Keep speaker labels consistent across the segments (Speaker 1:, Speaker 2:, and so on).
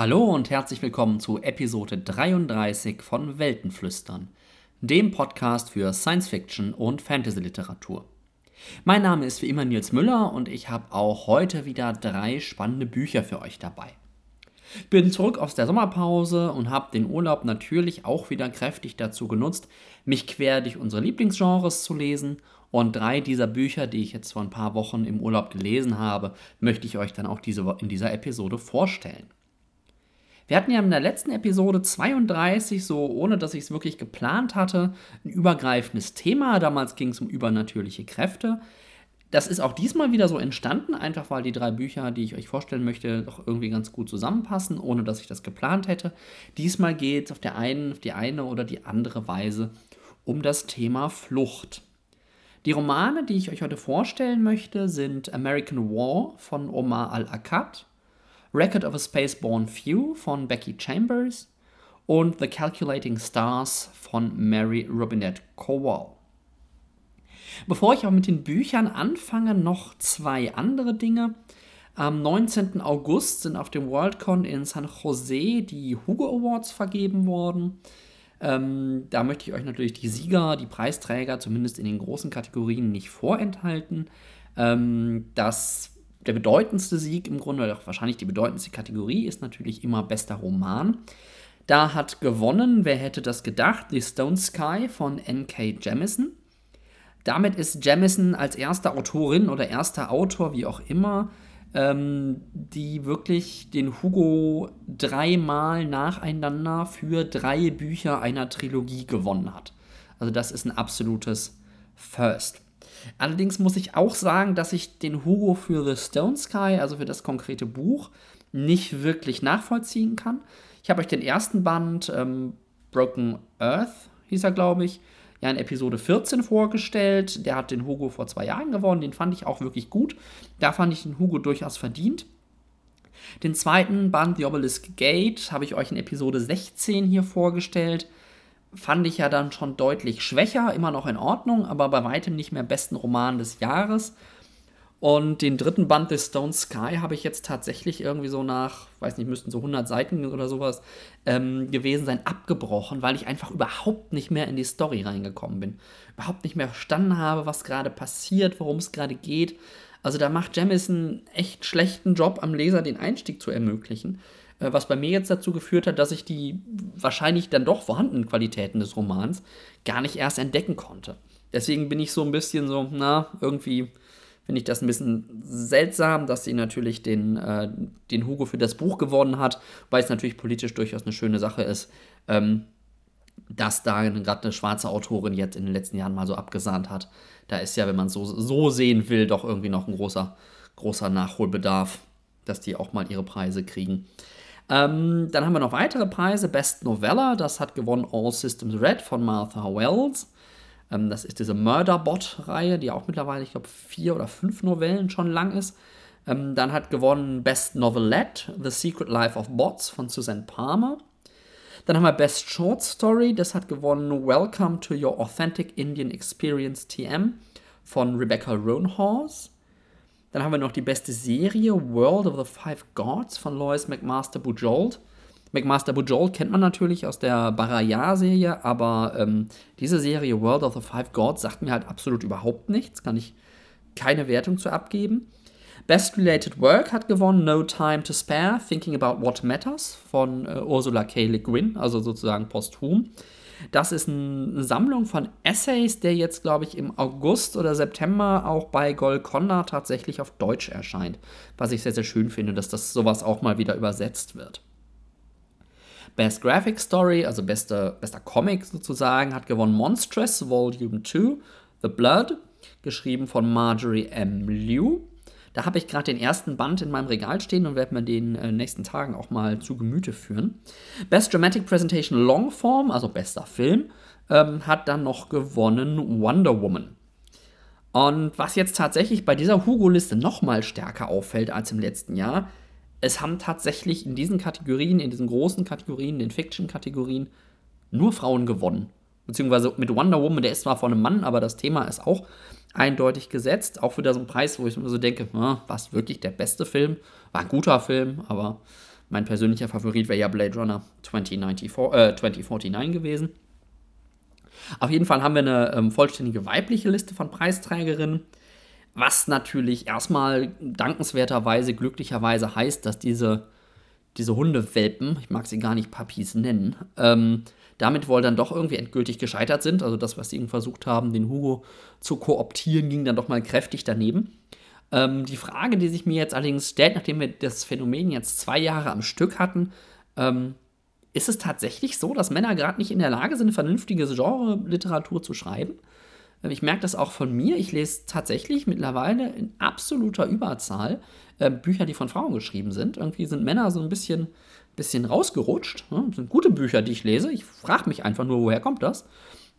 Speaker 1: Hallo und herzlich willkommen zu Episode 33 von Weltenflüstern, dem Podcast für Science Fiction und Fantasy Literatur. Mein Name ist wie immer Nils Müller und ich habe auch heute wieder drei spannende Bücher für euch dabei. Ich bin zurück aus der Sommerpause und habe den Urlaub natürlich auch wieder kräftig dazu genutzt, mich quer durch unsere Lieblingsgenres zu lesen. Und drei dieser Bücher, die ich jetzt vor ein paar Wochen im Urlaub gelesen habe, möchte ich euch dann auch diese, in dieser Episode vorstellen. Wir hatten ja in der letzten Episode 32, so ohne dass ich es wirklich geplant hatte, ein übergreifendes Thema. Damals ging es um übernatürliche Kräfte. Das ist auch diesmal wieder so entstanden, einfach weil die drei Bücher, die ich euch vorstellen möchte, doch irgendwie ganz gut zusammenpassen, ohne dass ich das geplant hätte. Diesmal geht es auf, der einen, auf die eine oder die andere Weise um das Thema Flucht. Die Romane, die ich euch heute vorstellen möchte, sind American War von Omar Al-Akkad, Record of a Spaceborne Few von Becky Chambers und The Calculating Stars von Mary Robinette Kowal. Bevor ich auch mit den Büchern anfange, noch zwei andere Dinge. Am 19. August sind auf dem Worldcon in San Jose die Hugo Awards vergeben worden. Ähm, da möchte ich euch natürlich die Sieger, die Preisträger, zumindest in den großen Kategorien, nicht vorenthalten. Ähm, das, der bedeutendste Sieg im Grunde, oder wahrscheinlich die bedeutendste Kategorie, ist natürlich immer bester Roman. Da hat gewonnen, wer hätte das gedacht, The Stone Sky von N.K. Jemisin. Damit ist Jamison als erste Autorin oder erster Autor, wie auch immer, ähm, die wirklich den Hugo dreimal nacheinander für drei Bücher einer Trilogie gewonnen hat. Also das ist ein absolutes First. Allerdings muss ich auch sagen, dass ich den Hugo für The Stone Sky, also für das konkrete Buch, nicht wirklich nachvollziehen kann. Ich habe euch den ersten Band, ähm, Broken Earth hieß er, glaube ich, ja in Episode 14 vorgestellt. Der hat den Hugo vor zwei Jahren gewonnen. Den fand ich auch wirklich gut. Da fand ich den Hugo durchaus verdient. Den zweiten Band, The Obelisk Gate, habe ich euch in Episode 16 hier vorgestellt. Fand ich ja dann schon deutlich schwächer, immer noch in Ordnung, aber bei weitem nicht mehr besten Roman des Jahres. Und den dritten Band des Stone Sky habe ich jetzt tatsächlich irgendwie so nach, weiß nicht, müssten so 100 Seiten oder sowas ähm, gewesen sein, abgebrochen, weil ich einfach überhaupt nicht mehr in die Story reingekommen bin. Überhaupt nicht mehr verstanden habe, was gerade passiert, worum es gerade geht. Also da macht Jamison echt schlechten Job am Leser, den Einstieg zu ermöglichen. Äh, was bei mir jetzt dazu geführt hat, dass ich die wahrscheinlich dann doch vorhandenen Qualitäten des Romans gar nicht erst entdecken konnte. Deswegen bin ich so ein bisschen so, na, irgendwie finde ich das ein bisschen seltsam, dass sie natürlich den, äh, den Hugo für das Buch gewonnen hat, weil es natürlich politisch durchaus eine schöne Sache ist, ähm, dass da gerade eine schwarze Autorin jetzt in den letzten Jahren mal so abgesahnt hat. Da ist ja, wenn man es so, so sehen will, doch irgendwie noch ein großer, großer Nachholbedarf, dass die auch mal ihre Preise kriegen. Ähm, dann haben wir noch weitere Preise. Best Novella, das hat gewonnen All Systems Red von Martha Wells. Ähm, das ist diese Murderbot-Reihe, die auch mittlerweile, ich glaube, vier oder fünf Novellen schon lang ist. Ähm, dann hat gewonnen Best Novelette, The Secret Life of Bots von Suzanne Palmer. Dann haben wir Best Short Story, das hat gewonnen Welcome to Your Authentic Indian Experience TM von Rebecca Roanhorse. Dann haben wir noch die beste Serie World of the Five Gods von Lois McMaster Bujold. McMaster Bujold kennt man natürlich aus der Baraya-Serie, aber ähm, diese Serie World of the Five Gods sagt mir halt absolut überhaupt nichts, kann ich keine Wertung zu abgeben. Best Related Work hat gewonnen No Time to Spare, Thinking About What Matters von äh, Ursula K. Le Guin, also sozusagen posthum. Das ist eine Sammlung von Essays, der jetzt, glaube ich, im August oder September auch bei Golconda tatsächlich auf Deutsch erscheint. Was ich sehr, sehr schön finde, dass das sowas auch mal wieder übersetzt wird. Best Graphic Story, also bester, bester Comic sozusagen, hat gewonnen Monstrous Volume 2, The Blood, geschrieben von Marjorie M. Liu. Da habe ich gerade den ersten Band in meinem Regal stehen und werde mir den äh, nächsten Tagen auch mal zu Gemüte führen. Best Dramatic Presentation Longform, also bester Film, ähm, hat dann noch gewonnen Wonder Woman. Und was jetzt tatsächlich bei dieser Hugo-Liste noch mal stärker auffällt als im letzten Jahr, es haben tatsächlich in diesen Kategorien, in diesen großen Kategorien, den Fiction-Kategorien, nur Frauen gewonnen. Beziehungsweise mit Wonder Woman, der ist zwar von einem Mann, aber das Thema ist auch eindeutig gesetzt. Auch wieder so ein Preis, wo ich mir so denke, na, war es wirklich der beste Film? War ein guter Film, aber Mein persönlicher Favorit wäre ja Blade Runner 2094, äh, 2049 gewesen. Auf jeden Fall haben wir eine ähm, vollständige weibliche Liste von Preisträgerinnen, was natürlich erstmal dankenswerterweise, glücklicherweise heißt, dass diese, diese Hundewelpen, ich mag sie gar nicht Puppies nennen, ähm, damit wohl dann doch irgendwie endgültig gescheitert sind. Also das, was sie versucht haben, den Hugo zu kooptieren, ging dann doch mal kräftig daneben. Ähm, die Frage, die sich mir jetzt allerdings stellt, nachdem wir das Phänomen jetzt zwei Jahre am Stück hatten, ähm, ist es tatsächlich so, dass Männer gerade nicht in der Lage sind, vernünftige Genre-Literatur zu schreiben? Ähm, ich merke das auch von mir. Ich lese tatsächlich mittlerweile in absoluter Überzahl äh, Bücher, die von Frauen geschrieben sind. Irgendwie sind Männer so ein bisschen, bisschen rausgerutscht. Ne? Das sind gute Bücher, die ich lese. Ich frage mich einfach nur, woher kommt das?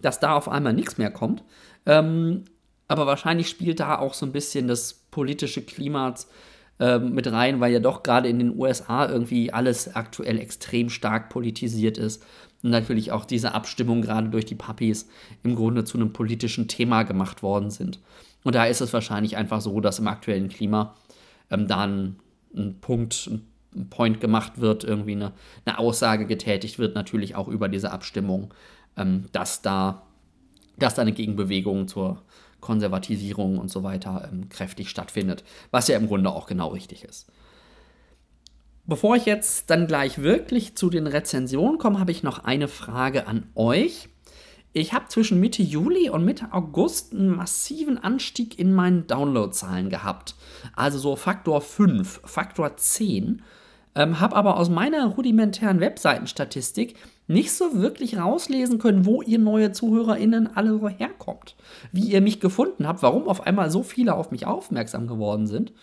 Speaker 1: Dass da auf einmal nichts mehr kommt. Ähm, aber wahrscheinlich spielt da auch so ein bisschen das politische Klima äh, mit rein, weil ja doch gerade in den USA irgendwie alles aktuell extrem stark politisiert ist. Und natürlich auch diese Abstimmung gerade durch die Puppies im Grunde zu einem politischen Thema gemacht worden sind. Und da ist es wahrscheinlich einfach so, dass im aktuellen Klima ähm, da ein, ein Punkt, ein Point gemacht wird, irgendwie eine, eine, Aussage getätigt wird, natürlich auch über diese Abstimmung, ähm, dass da dass da eine Gegenbewegung zur Konservatisierung und so weiter ähm, kräftig stattfindet, was ja im Grunde auch genau richtig ist. Bevor ich jetzt dann gleich wirklich zu den Rezensionen komme, habe ich noch eine Frage an euch. Ich habe zwischen Mitte Juli und Mitte August einen massiven Anstieg in meinen Downloadzahlen gehabt. Also so Faktor 5, Faktor 10. Ähm, habe aber aus meiner rudimentären Webseitenstatistik nicht so wirklich rauslesen können, wo ihr neue ZuhörerInnen alle so herkommt. Wie ihr mich gefunden habt, warum auf einmal so viele auf mich aufmerksam geworden sind.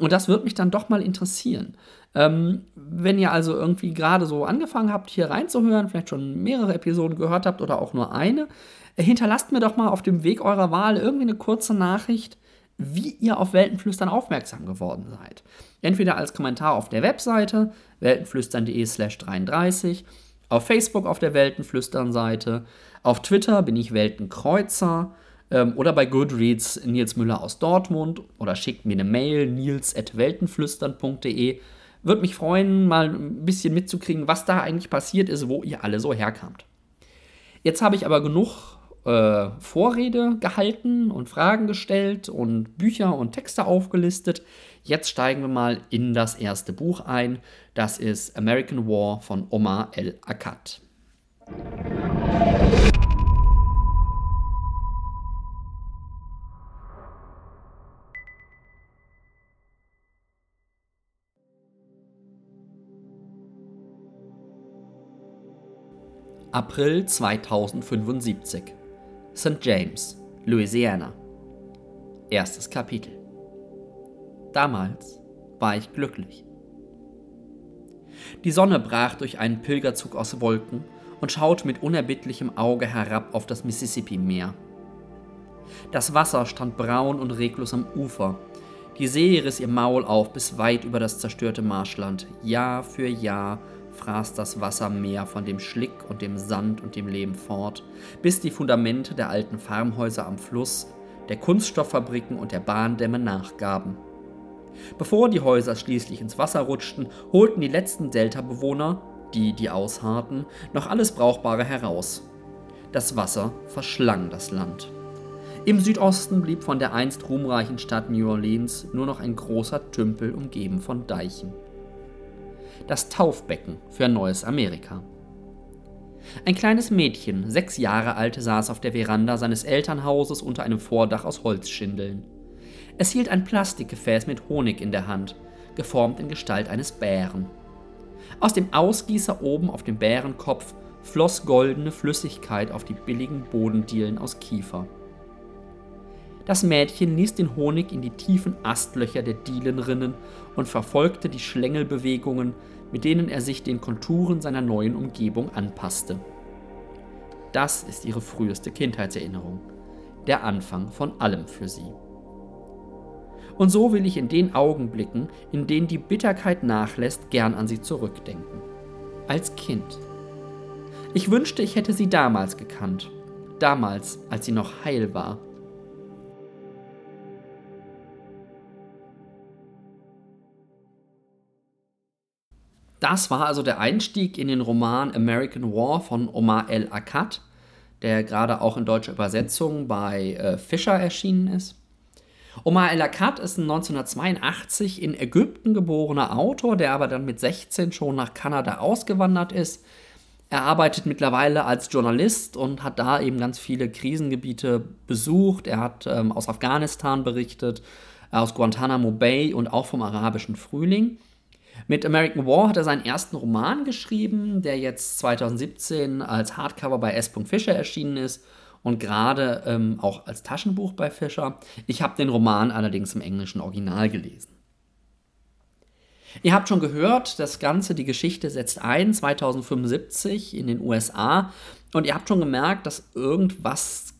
Speaker 1: Und das wird mich dann doch mal interessieren. Ähm, wenn ihr also irgendwie gerade so angefangen habt, hier reinzuhören, vielleicht schon mehrere Episoden gehört habt oder auch nur eine, äh, hinterlasst mir doch mal auf dem Weg eurer Wahl irgendwie eine kurze Nachricht, wie ihr auf Weltenflüstern aufmerksam geworden seid. Entweder als Kommentar auf der Webseite weltenflüstern.de slash 33 auf Facebook auf der Weltenflüstern-Seite. Auf Twitter bin ich Weltenkreuzer. Ähm, oder bei Goodreads Nils Müller aus Dortmund. Oder schickt mir eine Mail nils.weltenflüstern.de. Würde mich freuen, mal ein bisschen mitzukriegen, was da eigentlich passiert ist, wo ihr alle so herkamt. Jetzt habe ich aber genug äh, Vorrede gehalten und Fragen gestellt und Bücher und Texte aufgelistet. Jetzt steigen wir mal in das erste Buch ein. Das ist American War von Omar El-Akkad. April 2075 St. James, Louisiana. Erstes Kapitel Damals war ich glücklich. Die Sonne brach durch einen Pilgerzug aus Wolken und schaute mit unerbittlichem Auge herab auf das Mississippi-Meer. Das Wasser stand braun und reglos am Ufer. Die See riss ihr Maul auf bis weit über das zerstörte Marschland. Jahr für Jahr fraß das Wassermeer von dem Schlick und dem Sand und dem Lehm fort, bis die Fundamente der alten Farmhäuser am Fluss, der Kunststofffabriken und der Bahndämme nachgaben. Bevor die Häuser schließlich ins Wasser rutschten, holten die letzten Delta-Bewohner, die, die ausharrten, noch alles Brauchbare heraus. Das Wasser verschlang das Land. Im Südosten blieb von der einst ruhmreichen Stadt New Orleans nur noch ein großer Tümpel umgeben von Deichen. Das Taufbecken für ein neues Amerika. Ein kleines Mädchen, sechs Jahre alt, saß auf der Veranda seines Elternhauses unter einem Vordach aus Holzschindeln. Es hielt ein Plastikgefäß mit Honig in der Hand, geformt in Gestalt eines Bären. Aus dem Ausgießer oben auf dem Bärenkopf floss goldene Flüssigkeit auf die billigen Bodendielen aus Kiefer. Das Mädchen ließ den Honig in die tiefen Astlöcher der Dielen rinnen und verfolgte die Schlängelbewegungen, mit denen er sich den Konturen seiner neuen Umgebung anpasste. Das ist ihre früheste Kindheitserinnerung, der Anfang von allem für sie. Und so will ich in den Augenblicken, in denen die Bitterkeit nachlässt, gern an sie zurückdenken. Als Kind. Ich wünschte, ich hätte sie damals gekannt. Damals, als sie noch heil war. Das war also der Einstieg in den Roman American War von Omar El Akkad, der gerade auch in deutscher Übersetzung bei äh, Fischer erschienen ist. Omar El Akkad ist ein 1982 in Ägypten geborener Autor, der aber dann mit 16 schon nach Kanada ausgewandert ist. Er arbeitet mittlerweile als Journalist und hat da eben ganz viele Krisengebiete besucht. Er hat ähm, aus Afghanistan berichtet, aus Guantanamo Bay und auch vom arabischen Frühling. Mit American War hat er seinen ersten Roman geschrieben, der jetzt 2017 als Hardcover bei S. Fischer erschienen ist und gerade ähm, auch als Taschenbuch bei Fischer. Ich habe den Roman allerdings im englischen Original gelesen. Ihr habt schon gehört, das Ganze, die Geschichte setzt ein 2075 in den USA und ihr habt schon gemerkt, dass irgendwas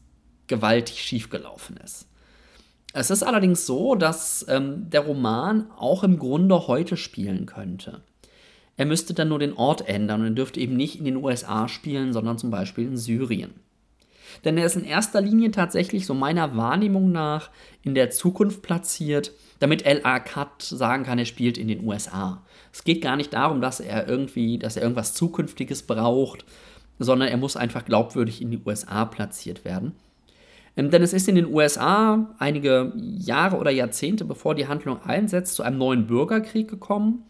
Speaker 1: gewaltig schiefgelaufen ist. Es ist allerdings so, dass ähm, der Roman auch im Grunde heute spielen könnte. Er müsste dann nur den Ort ändern und dürfte eben nicht in den USA spielen, sondern zum Beispiel in Syrien. Denn er ist in erster Linie tatsächlich so meiner Wahrnehmung nach in der Zukunft platziert, damit L.A. Cut sagen kann, er spielt in den USA. Es geht gar nicht darum, dass er irgendwie, dass er irgendwas Zukünftiges braucht, sondern er muss einfach glaubwürdig in die USA platziert werden. Ähm, denn es ist in den USA einige Jahre oder Jahrzehnte bevor die Handlung einsetzt zu einem neuen Bürgerkrieg gekommen,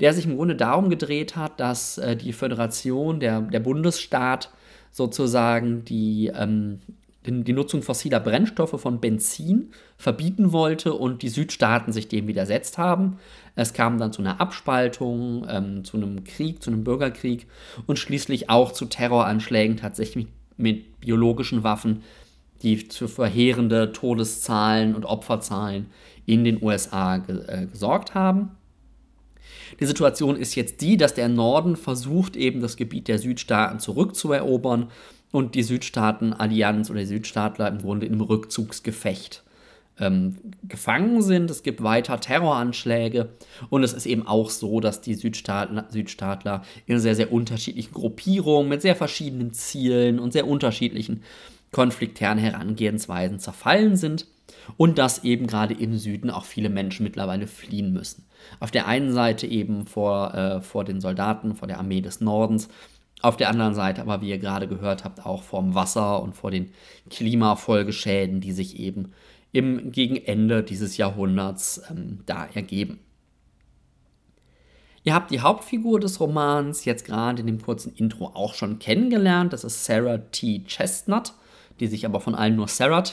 Speaker 1: der sich im Grunde darum gedreht hat, dass äh, die Föderation, der, der Bundesstaat sozusagen die, ähm, die, Nutzung fossiler Brennstoffe von Benzin verbieten wollte und die Südstaaten sich dem widersetzt haben. Es kam dann zu einer Abspaltung, ähm, zu einem Krieg, zu einem Bürgerkrieg und schließlich auch zu Terroranschlägen tatsächlich mit biologischen Waffen die für verheerende Todeszahlen und Opferzahlen in den USA ge äh, gesorgt haben. Die Situation ist jetzt die, dass der Norden versucht, eben das Gebiet der Südstaaten zurückzuerobern und die Südstaaten-Allianz oder die Südstaatler im Grunde im Rückzugsgefecht ähm, gefangen sind. Es gibt weiter Terroranschläge und es ist eben auch so, dass die Südstaatler, Südstaatler in sehr, sehr unterschiedlichen Gruppierungen mit sehr verschiedenen Zielen und sehr unterschiedlichen konfliktären Herangehensweisen zerfallen sind und dass eben gerade im Süden auch viele Menschen mittlerweile fliehen müssen. Auf der einen Seite eben vor, äh, vor den Soldaten, vor der Armee des Nordens, auf der anderen Seite aber, wie ihr gerade gehört habt, auch vom Wasser und vor den Klimafolgeschäden, die sich eben im Gegenende dieses Jahrhunderts ähm, da ergeben. Ihr habt die Hauptfigur des Romans jetzt gerade in dem kurzen Intro auch schon kennengelernt. Das ist Sarah T. Chestnut die sich aber von allen nur Sarah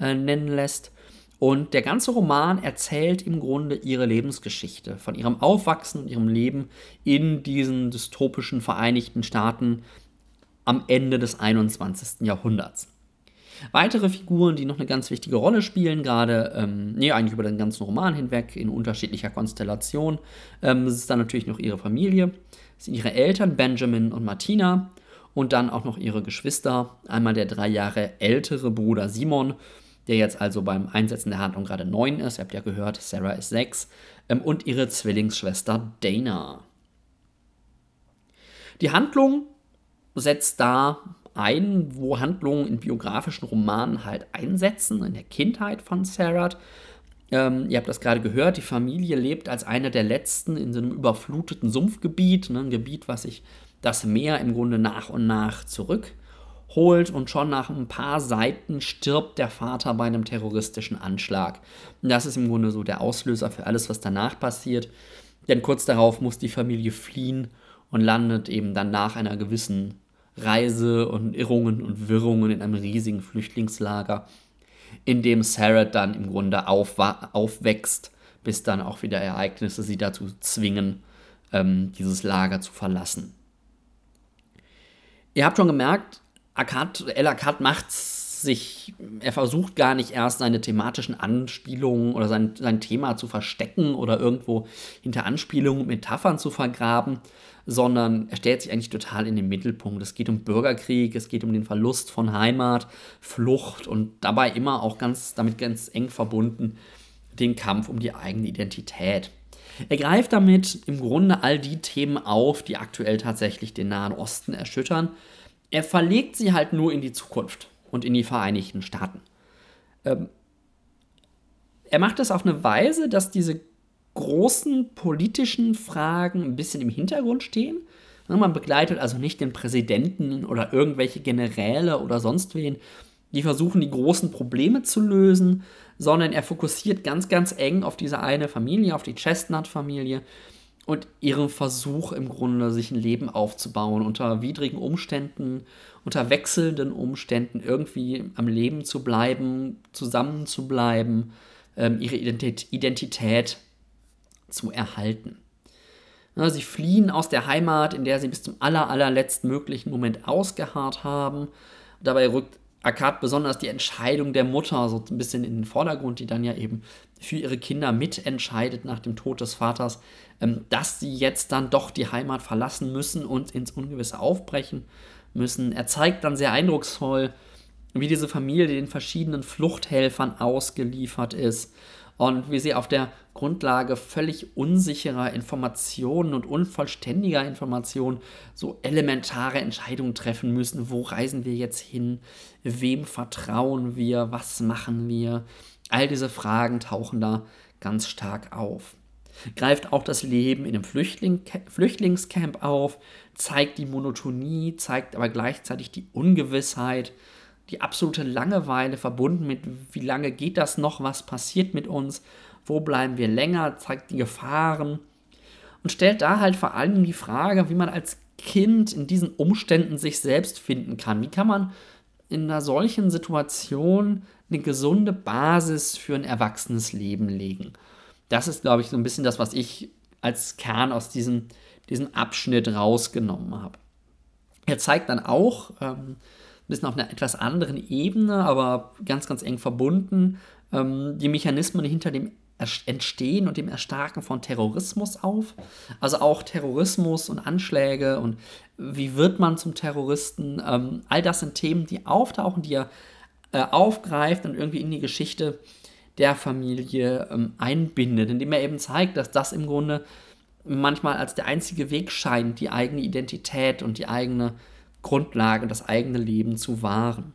Speaker 1: äh, nennen lässt. Und der ganze Roman erzählt im Grunde ihre Lebensgeschichte, von ihrem Aufwachsen und ihrem Leben in diesen dystopischen Vereinigten Staaten am Ende des 21. Jahrhunderts. Weitere Figuren, die noch eine ganz wichtige Rolle spielen, gerade, ähm, nee, eigentlich über den ganzen Roman hinweg, in unterschiedlicher Konstellation, ähm, ist dann natürlich noch ihre Familie. Sind ihre Eltern, Benjamin und Martina, und dann auch noch ihre Geschwister. Einmal der drei Jahre ältere Bruder Simon, der jetzt also beim Einsetzen der Handlung gerade neun ist. Ihr habt ja gehört, Sarah ist sechs. Ähm, und ihre Zwillingsschwester Dana. Die Handlung setzt da ein, wo Handlungen in biografischen Romanen halt einsetzen, in der Kindheit von Sarah. Ähm, ihr habt das gerade gehört, die Familie lebt als eine der letzten in so einem überfluteten Sumpfgebiet, ne, ein Gebiet, was sich das Meer im Grunde nach und nach zurückholt und schon nach ein paar Seiten stirbt der Vater bei einem terroristischen Anschlag. Das ist im Grunde so der Auslöser für alles, was danach passiert. Denn kurz darauf muss die Familie fliehen und landet eben dann nach einer gewissen Reise und Irrungen und Wirrungen in einem riesigen Flüchtlingslager, in dem Sarah dann im Grunde aufwächst, bis dann auch wieder Ereignisse sie dazu zwingen, ähm, dieses Lager zu verlassen. Ihr habt schon gemerkt, Akkad, El Akkad macht sich, er versucht gar nicht erst seine thematischen Anspielungen oder sein, sein Thema zu verstecken oder irgendwo hinter Anspielungen und Metaphern zu vergraben, sondern er stellt sich eigentlich total in den Mittelpunkt. Es geht um Bürgerkrieg, es geht um den Verlust von Heimat, Flucht und dabei immer auch ganz damit ganz eng verbunden den Kampf um die eigene Identität. Er greift damit im Grunde all die Themen auf, die aktuell tatsächlich den Nahen Osten erschüttern. Er verlegt sie halt nur in die Zukunft und in die Vereinigten Staaten. Ähm, er macht es auf eine Weise, dass diese großen politischen Fragen ein bisschen im Hintergrund stehen. Man begleitet also nicht den Präsidenten oder irgendwelche Generäle oder sonst wen, die versuchen, die großen Probleme zu lösen, sondern er fokussiert ganz, ganz eng auf diese eine Familie, auf die Chestnut-Familie und ihren Versuch im Grunde, sich ein Leben aufzubauen, unter widrigen Umständen, unter wechselnden Umständen irgendwie am Leben zu bleiben, zusammen zu bleiben, ähm, ihre Identität zu erhalten. Ja, sie fliehen aus der Heimat, in der sie bis zum aller, allerletzten möglichen Moment ausgeharrt haben. Dabei rückt Akkad besonders die Entscheidung der Mutter so ein bisschen in den Vordergrund, die dann ja eben für ihre Kinder mitentscheidet nach dem Tod des Vaters, ähm, dass sie jetzt dann doch die Heimat verlassen müssen und ins Ungewisse aufbrechen müssen. Er zeigt dann sehr eindrucksvoll, wie diese Familie den verschiedenen Fluchthelfern ausgeliefert ist und wie sie auf der Grundlage völlig unsicherer Informationen und unvollständiger Informationen so elementare Entscheidungen treffen müssen. Wo reisen wir jetzt hin? Wem vertrauen wir? Was machen wir? All diese Fragen tauchen da ganz stark auf. Greift auch das Leben in einem Flüchtling Flüchtlingscamp auf, zeigt die Monotonie, zeigt aber gleichzeitig die Ungewissheit, die absolute Langeweile verbunden mit, wie lange geht das noch, was passiert mit uns, wo bleiben wir länger, zeigt die Gefahren und stellt da halt vor allem die Frage, wie man als Kind in diesen Umständen sich selbst finden kann. Wie kann man in einer solchen Situation eine gesunde Basis für ein erwachsenes Leben legen? Das ist, glaube ich, so ein bisschen das, was ich als Kern aus diesem, diesem Abschnitt rausgenommen habe. Er zeigt dann auch, ähm, bisschen auf einer etwas anderen Ebene, aber ganz, ganz eng verbunden, ähm, die Mechanismen hinter dem Entstehen und dem Erstarken von Terrorismus auf. Also auch Terrorismus und Anschläge und wie wird man zum Terroristen. Ähm, all das sind Themen, die auftauchen, die er äh, aufgreift und irgendwie in die Geschichte der Familie ähm, einbindet, indem er eben zeigt, dass das im Grunde manchmal als der einzige Weg scheint, die eigene Identität und die eigene Grundlage, das eigene Leben zu wahren.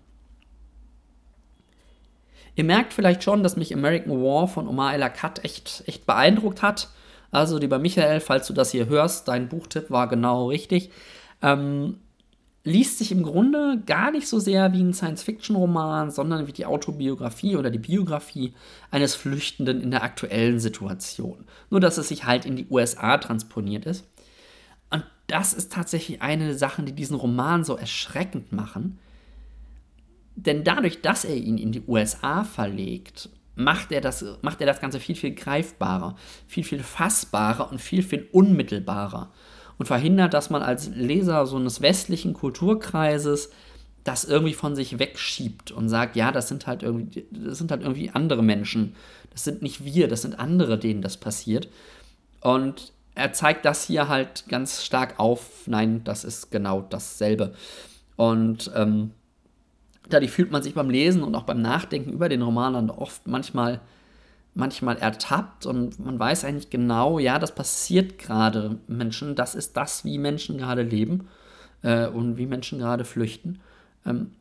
Speaker 1: Ihr merkt vielleicht schon, dass mich American War von Omar El Akkad echt, echt beeindruckt hat. Also, lieber Michael, falls du das hier hörst, dein Buchtipp war genau richtig. Ähm, liest sich im Grunde gar nicht so sehr wie ein Science-Fiction-Roman, sondern wie die Autobiografie oder die Biografie eines Flüchtenden in der aktuellen Situation. Nur, dass es sich halt in die USA transponiert ist das ist tatsächlich eine der Sachen, die diesen Roman so erschreckend machen. Denn dadurch, dass er ihn in die USA verlegt, macht er das, macht er das Ganze viel, viel greifbarer, viel, viel fassbarer und viel, viel unmittelbarer. Und verhindert, dass man als Leser so eines westlichen Kulturkreises das irgendwie von sich wegschiebt und sagt, ja, das sind halt irgendwie, das sind halt irgendwie andere Menschen. Das sind nicht wir, das sind andere, denen das passiert. Und er zeigt das hier halt ganz stark auf. Nein, das ist genau dasselbe. Und ähm, dadurch fühlt man sich beim Lesen und auch beim Nachdenken über den Roman dann oft manchmal, manchmal ertappt und man weiß eigentlich genau, ja, das passiert gerade Menschen, das ist das, wie Menschen gerade leben äh, und wie Menschen gerade flüchten. Ähm,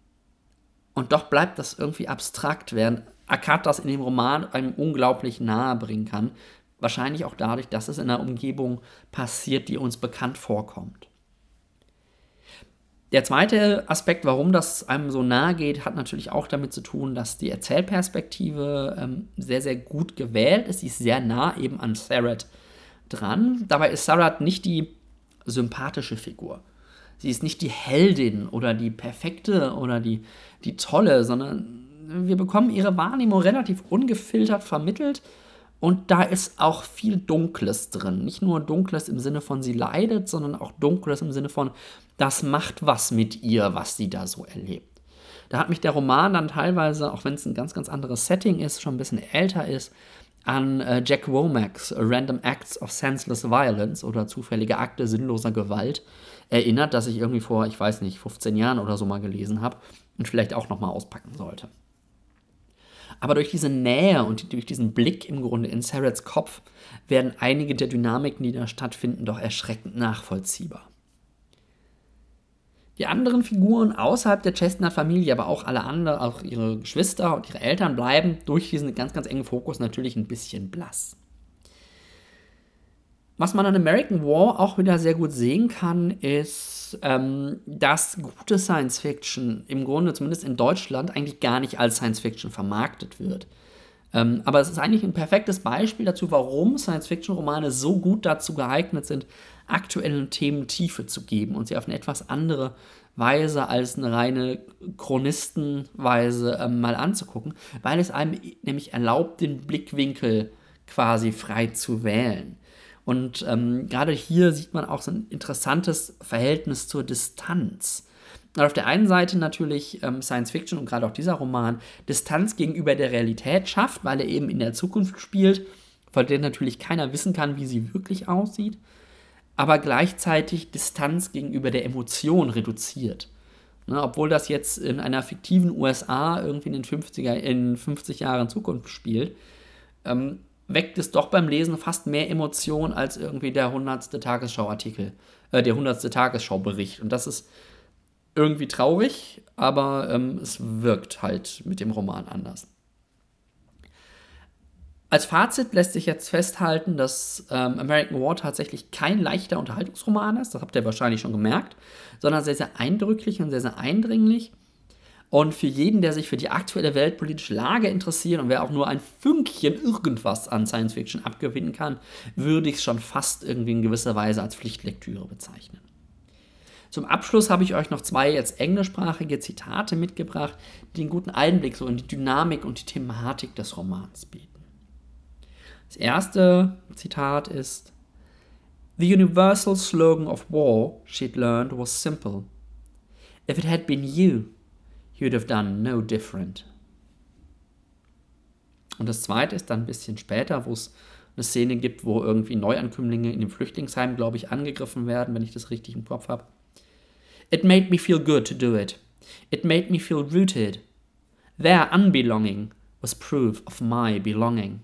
Speaker 1: und doch bleibt das irgendwie abstrakt, während Akkad das in dem Roman einem unglaublich nahe bringen kann, Wahrscheinlich auch dadurch, dass es in einer Umgebung passiert, die uns bekannt vorkommt. Der zweite Aspekt, warum das einem so nahe geht, hat natürlich auch damit zu tun, dass die Erzählperspektive ähm, sehr, sehr gut gewählt ist. Sie ist sehr nah eben an Sarah dran. Dabei ist Sarah nicht die sympathische Figur. Sie ist nicht die Heldin oder die perfekte oder die, die tolle, sondern wir bekommen ihre Wahrnehmung relativ ungefiltert vermittelt und da ist auch viel Dunkles drin. Nicht nur Dunkles im Sinne von, sie leidet, sondern auch Dunkles im Sinne von, das macht was mit ihr, was sie da so erlebt. Da hat mich der Roman dann teilweise, auch wenn es ein ganz, ganz anderes Setting ist, schon ein bisschen älter ist, an äh, Jack Womack's Random Acts of Senseless Violence oder zufällige Akte sinnloser Gewalt erinnert, das ich irgendwie vor, ich weiß nicht, 15 Jahren oder so mal gelesen habe und vielleicht auch nochmal auspacken sollte. Aber durch diese Nähe und durch diesen Blick im Grunde in Sarahs Kopf werden einige der Dynamiken, die da stattfinden, doch erschreckend nachvollziehbar. Die anderen Figuren außerhalb der Chestnut-Familie, aber auch alle anderen, auch ihre Geschwister und ihre Eltern, bleiben durch diesen ganz, ganz engen Fokus natürlich ein bisschen blass. Was man an American War auch wieder sehr gut sehen kann, ist, ähm, dass gute Science Fiction im Grunde, zumindest in Deutschland, eigentlich gar nicht als Science Fiction vermarktet wird. Ähm, aber es ist eigentlich ein perfektes Beispiel dazu, warum Science-Fiction-Romane so gut dazu geeignet sind, aktuellen Themen Tiefe zu geben und sie auf eine etwas andere Weise als eine reine Chronistenweise ähm, mal anzugucken, weil es einem nämlich erlaubt, den Blickwinkel quasi frei zu wählen. Und ähm, gerade hier sieht man auch so ein interessantes Verhältnis zur Distanz. Auf der einen Seite natürlich ähm, Science Fiction und gerade auch dieser Roman Distanz gegenüber der Realität schafft, weil er eben in der Zukunft spielt, von der natürlich keiner wissen kann, wie sie wirklich aussieht, aber gleichzeitig Distanz gegenüber der Emotion reduziert. Ne, obwohl das jetzt in einer fiktiven USA irgendwie in den 50er, in 50 Jahren Zukunft spielt, ähm, weckt es doch beim Lesen fast mehr Emotion als irgendwie der 100. Tagesschauartikel, äh, der 100. Tagesschaubericht. Und das ist irgendwie traurig, aber ähm, es wirkt halt mit dem Roman anders. Als Fazit lässt sich jetzt festhalten, dass ähm, American War tatsächlich kein leichter Unterhaltungsroman ist, das habt ihr wahrscheinlich schon gemerkt, sondern sehr, sehr eindrücklich und sehr, sehr eindringlich. Und für jeden, der sich für die aktuelle weltpolitische Lage interessiert und wer auch nur ein Fünkchen irgendwas an Science Fiction abgewinnen kann, würde ich es schon fast irgendwie in gewisser Weise als Pflichtlektüre bezeichnen. Zum Abschluss habe ich euch noch zwei jetzt englischsprachige Zitate mitgebracht, die einen guten Einblick so in die Dynamik und die Thematik des Romans bieten. Das erste Zitat ist The universal slogan of war, she'd learned, was simple. If it had been you, you'd have done no different. Und das zweite ist dann ein bisschen später, wo es eine Szene gibt, wo irgendwie Neuankömmlinge in dem Flüchtlingsheim, glaube ich, angegriffen werden, wenn ich das richtig im Kopf habe. It made me feel good to do it. It made me feel rooted. Their unbelonging was proof of my belonging.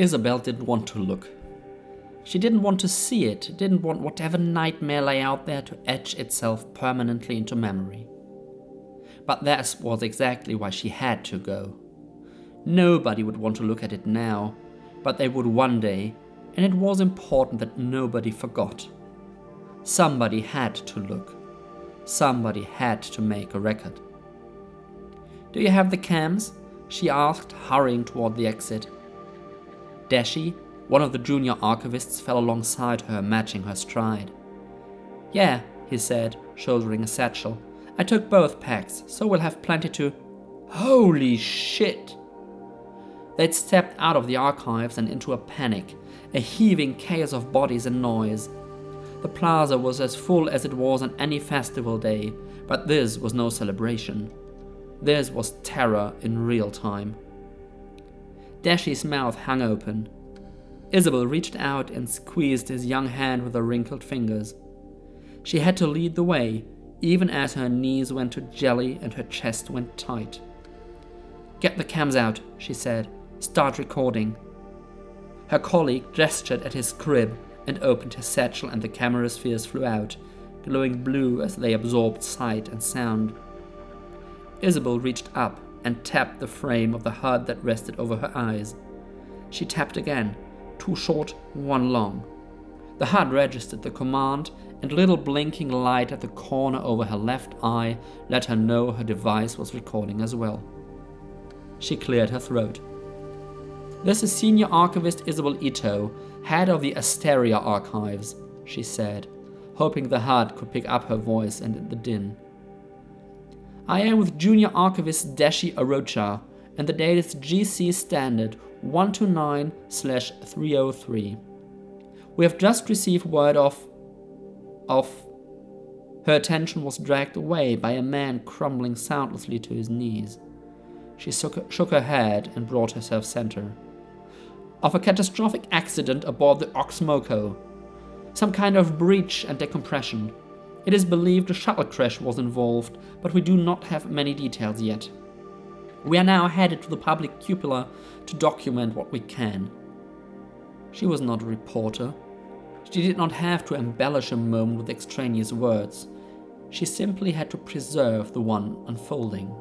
Speaker 1: Isabel didn't want to look. She didn't want to see it, didn't want whatever nightmare lay out there to etch itself permanently into memory. But that was exactly why she had to go. Nobody would want to look at it now, but they would one day, and it was important that nobody forgot. Somebody had to look. Somebody had to make a record. Do you have the cams? she asked, hurrying toward the exit. Dashi one of the junior archivists fell alongside her, matching her stride. Yeah, he said, shouldering a satchel. I took both packs, so we'll have plenty to. Holy shit! They'd stepped out of the archives and into a panic, a heaving chaos of bodies and noise. The plaza was as full as it was on any festival day, but this was no celebration. This was terror in real time. Dashi's mouth hung open. Isabel reached out and squeezed his young hand with her wrinkled fingers. She had to lead the way, even as her knees went to jelly and her chest went tight. Get the cams out, she said. Start recording. Her colleague gestured at his crib and opened his satchel, and the camera spheres flew out, glowing blue as they absorbed sight and sound. Isabel reached up and tapped the frame of the HUD that rested over her eyes. She tapped again, two short, one long. The HUD registered the command, and little blinking light at the corner over her left eye let her know her device was recording as well. She cleared her throat. This is Senior Archivist Isabel Ito, head of the Asteria Archives, she said, hoping the HUD could pick up her voice and the din. I am with Junior Archivist Dashi Arocha, and the date is GC Standard 129 303. We have just received word of. of. Her attention was dragged away by a man crumbling soundlessly to his knees. She shook her head and brought herself center. Of a catastrophic accident aboard the Oxmoco. Some kind of breach and decompression. It is believed a shuttle crash was involved, but we do not have many details yet. We are now headed to the public cupola to document what we can. She was not a reporter. She did not have to embellish a moment with extraneous words. She simply had to preserve the one unfolding.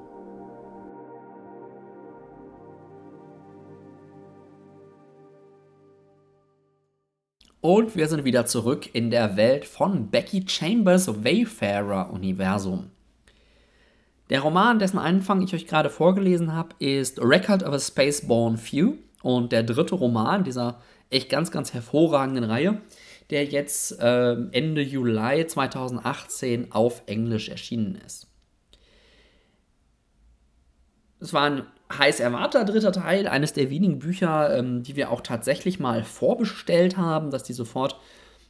Speaker 1: Und wir sind wieder zurück in der Welt von Becky Chambers Wayfarer Universum. Der Roman, dessen Anfang ich euch gerade vorgelesen habe, ist Record of a Spaceborne Few und der dritte Roman dieser echt ganz, ganz hervorragenden Reihe, der jetzt äh, Ende Juli 2018 auf Englisch erschienen ist. Es war ein heiß erwarteter dritter Teil, eines der wenigen Bücher, ähm, die wir auch tatsächlich mal vorbestellt haben, dass die sofort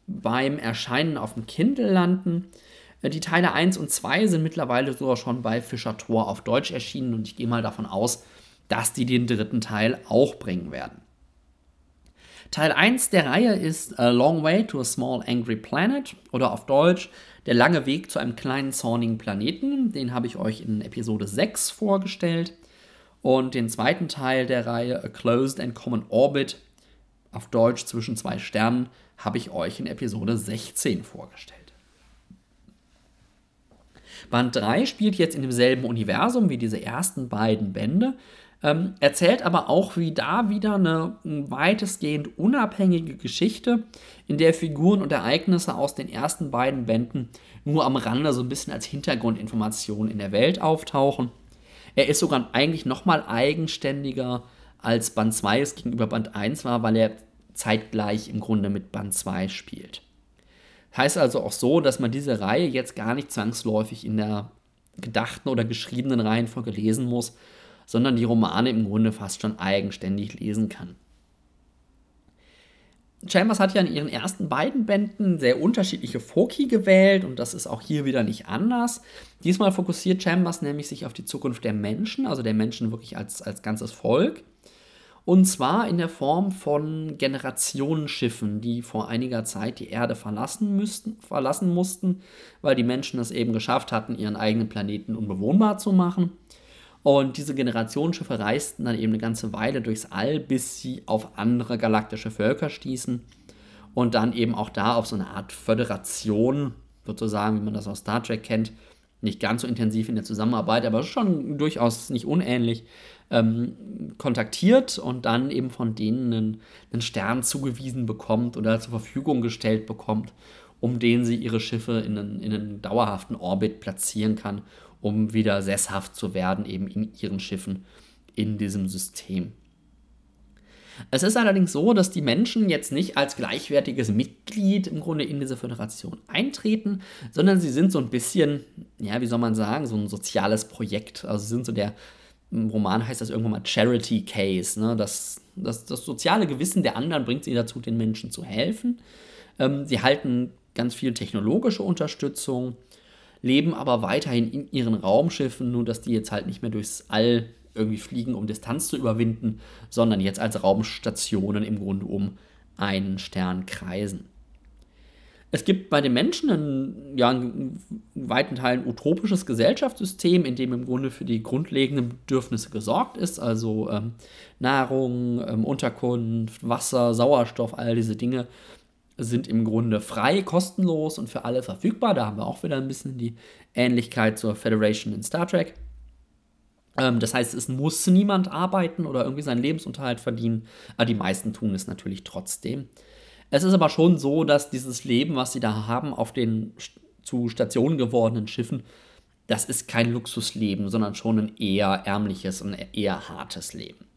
Speaker 1: beim Erscheinen auf dem Kindle landen. Äh, die Teile 1 und 2 sind mittlerweile sogar schon bei Fischer Tor auf Deutsch erschienen und ich gehe mal davon aus, dass die den dritten Teil auch bringen werden. Teil 1 der Reihe ist A Long Way to a Small Angry Planet oder auf Deutsch Der lange Weg zu einem kleinen zornigen Planeten. Den habe ich euch in Episode 6 vorgestellt. Und den zweiten Teil der Reihe A Closed and Common Orbit auf Deutsch zwischen zwei Sternen habe ich euch in Episode 16 vorgestellt. Band 3 spielt jetzt in demselben Universum wie diese ersten beiden Bände, ähm, erzählt aber auch wie da wieder eine weitestgehend unabhängige Geschichte, in der Figuren und Ereignisse aus den ersten beiden Bänden nur am Rande so ein bisschen als Hintergrundinformation in der Welt auftauchen. Er ist sogar eigentlich nochmal eigenständiger als Band 2 es gegenüber Band 1 war, weil er zeitgleich im Grunde mit Band 2 spielt. Heißt also auch so, dass man diese Reihe jetzt gar nicht zwangsläufig in der gedachten oder geschriebenen Reihenfolge lesen muss, sondern die Romane im Grunde fast schon eigenständig lesen kann. Chambers hat ja in ihren ersten beiden Bänden sehr unterschiedliche Foki gewählt und das ist auch hier wieder nicht anders. Diesmal fokussiert Chambers nämlich sich auf die Zukunft der Menschen, also der Menschen wirklich als, als ganzes Volk. Und zwar in der Form von Generationenschiffen, die vor einiger Zeit die Erde verlassen, müssten, verlassen mussten, weil die Menschen es eben geschafft hatten, ihren eigenen Planeten unbewohnbar zu machen. Und diese Generationsschiffe reisten dann eben eine ganze Weile durchs All, bis sie auf andere galaktische Völker stießen und dann eben auch da auf so eine Art Föderation, sozusagen, wie man das aus Star Trek kennt, nicht ganz so intensiv in der Zusammenarbeit, aber schon durchaus nicht unähnlich, ähm, kontaktiert und dann eben von denen einen, einen Stern zugewiesen bekommt oder zur Verfügung gestellt bekommt, um den sie ihre Schiffe in einen, in einen dauerhaften Orbit platzieren kann um wieder sesshaft zu werden, eben in ihren Schiffen in diesem System. Es ist allerdings so, dass die Menschen jetzt nicht als gleichwertiges Mitglied im Grunde in diese Föderation eintreten, sondern sie sind so ein bisschen, ja, wie soll man sagen, so ein soziales Projekt. Also sie sind so der, im Roman heißt das irgendwann mal Charity Case. Ne? Das, das, das soziale Gewissen der anderen bringt sie dazu, den Menschen zu helfen. Ähm, sie halten ganz viel technologische Unterstützung leben aber weiterhin in ihren Raumschiffen, nur dass die jetzt halt nicht mehr durchs All irgendwie fliegen, um Distanz zu überwinden, sondern jetzt als Raumstationen im Grunde um einen Stern kreisen. Es gibt bei den Menschen ein, ja, in weiten Teilen utopisches Gesellschaftssystem, in dem im Grunde für die grundlegenden Bedürfnisse gesorgt ist, also ähm, Nahrung, ähm, Unterkunft, Wasser, Sauerstoff, all diese Dinge sind im Grunde frei, kostenlos und für alle verfügbar. Da haben wir auch wieder ein bisschen die Ähnlichkeit zur Federation in Star Trek. Ähm, das heißt, es muss niemand arbeiten oder irgendwie seinen Lebensunterhalt verdienen, aber die meisten tun es natürlich trotzdem. Es ist aber schon so, dass dieses Leben, was sie da haben auf den zu Stationen gewordenen Schiffen, das ist kein Luxusleben, sondern schon ein eher ärmliches und eher hartes Leben.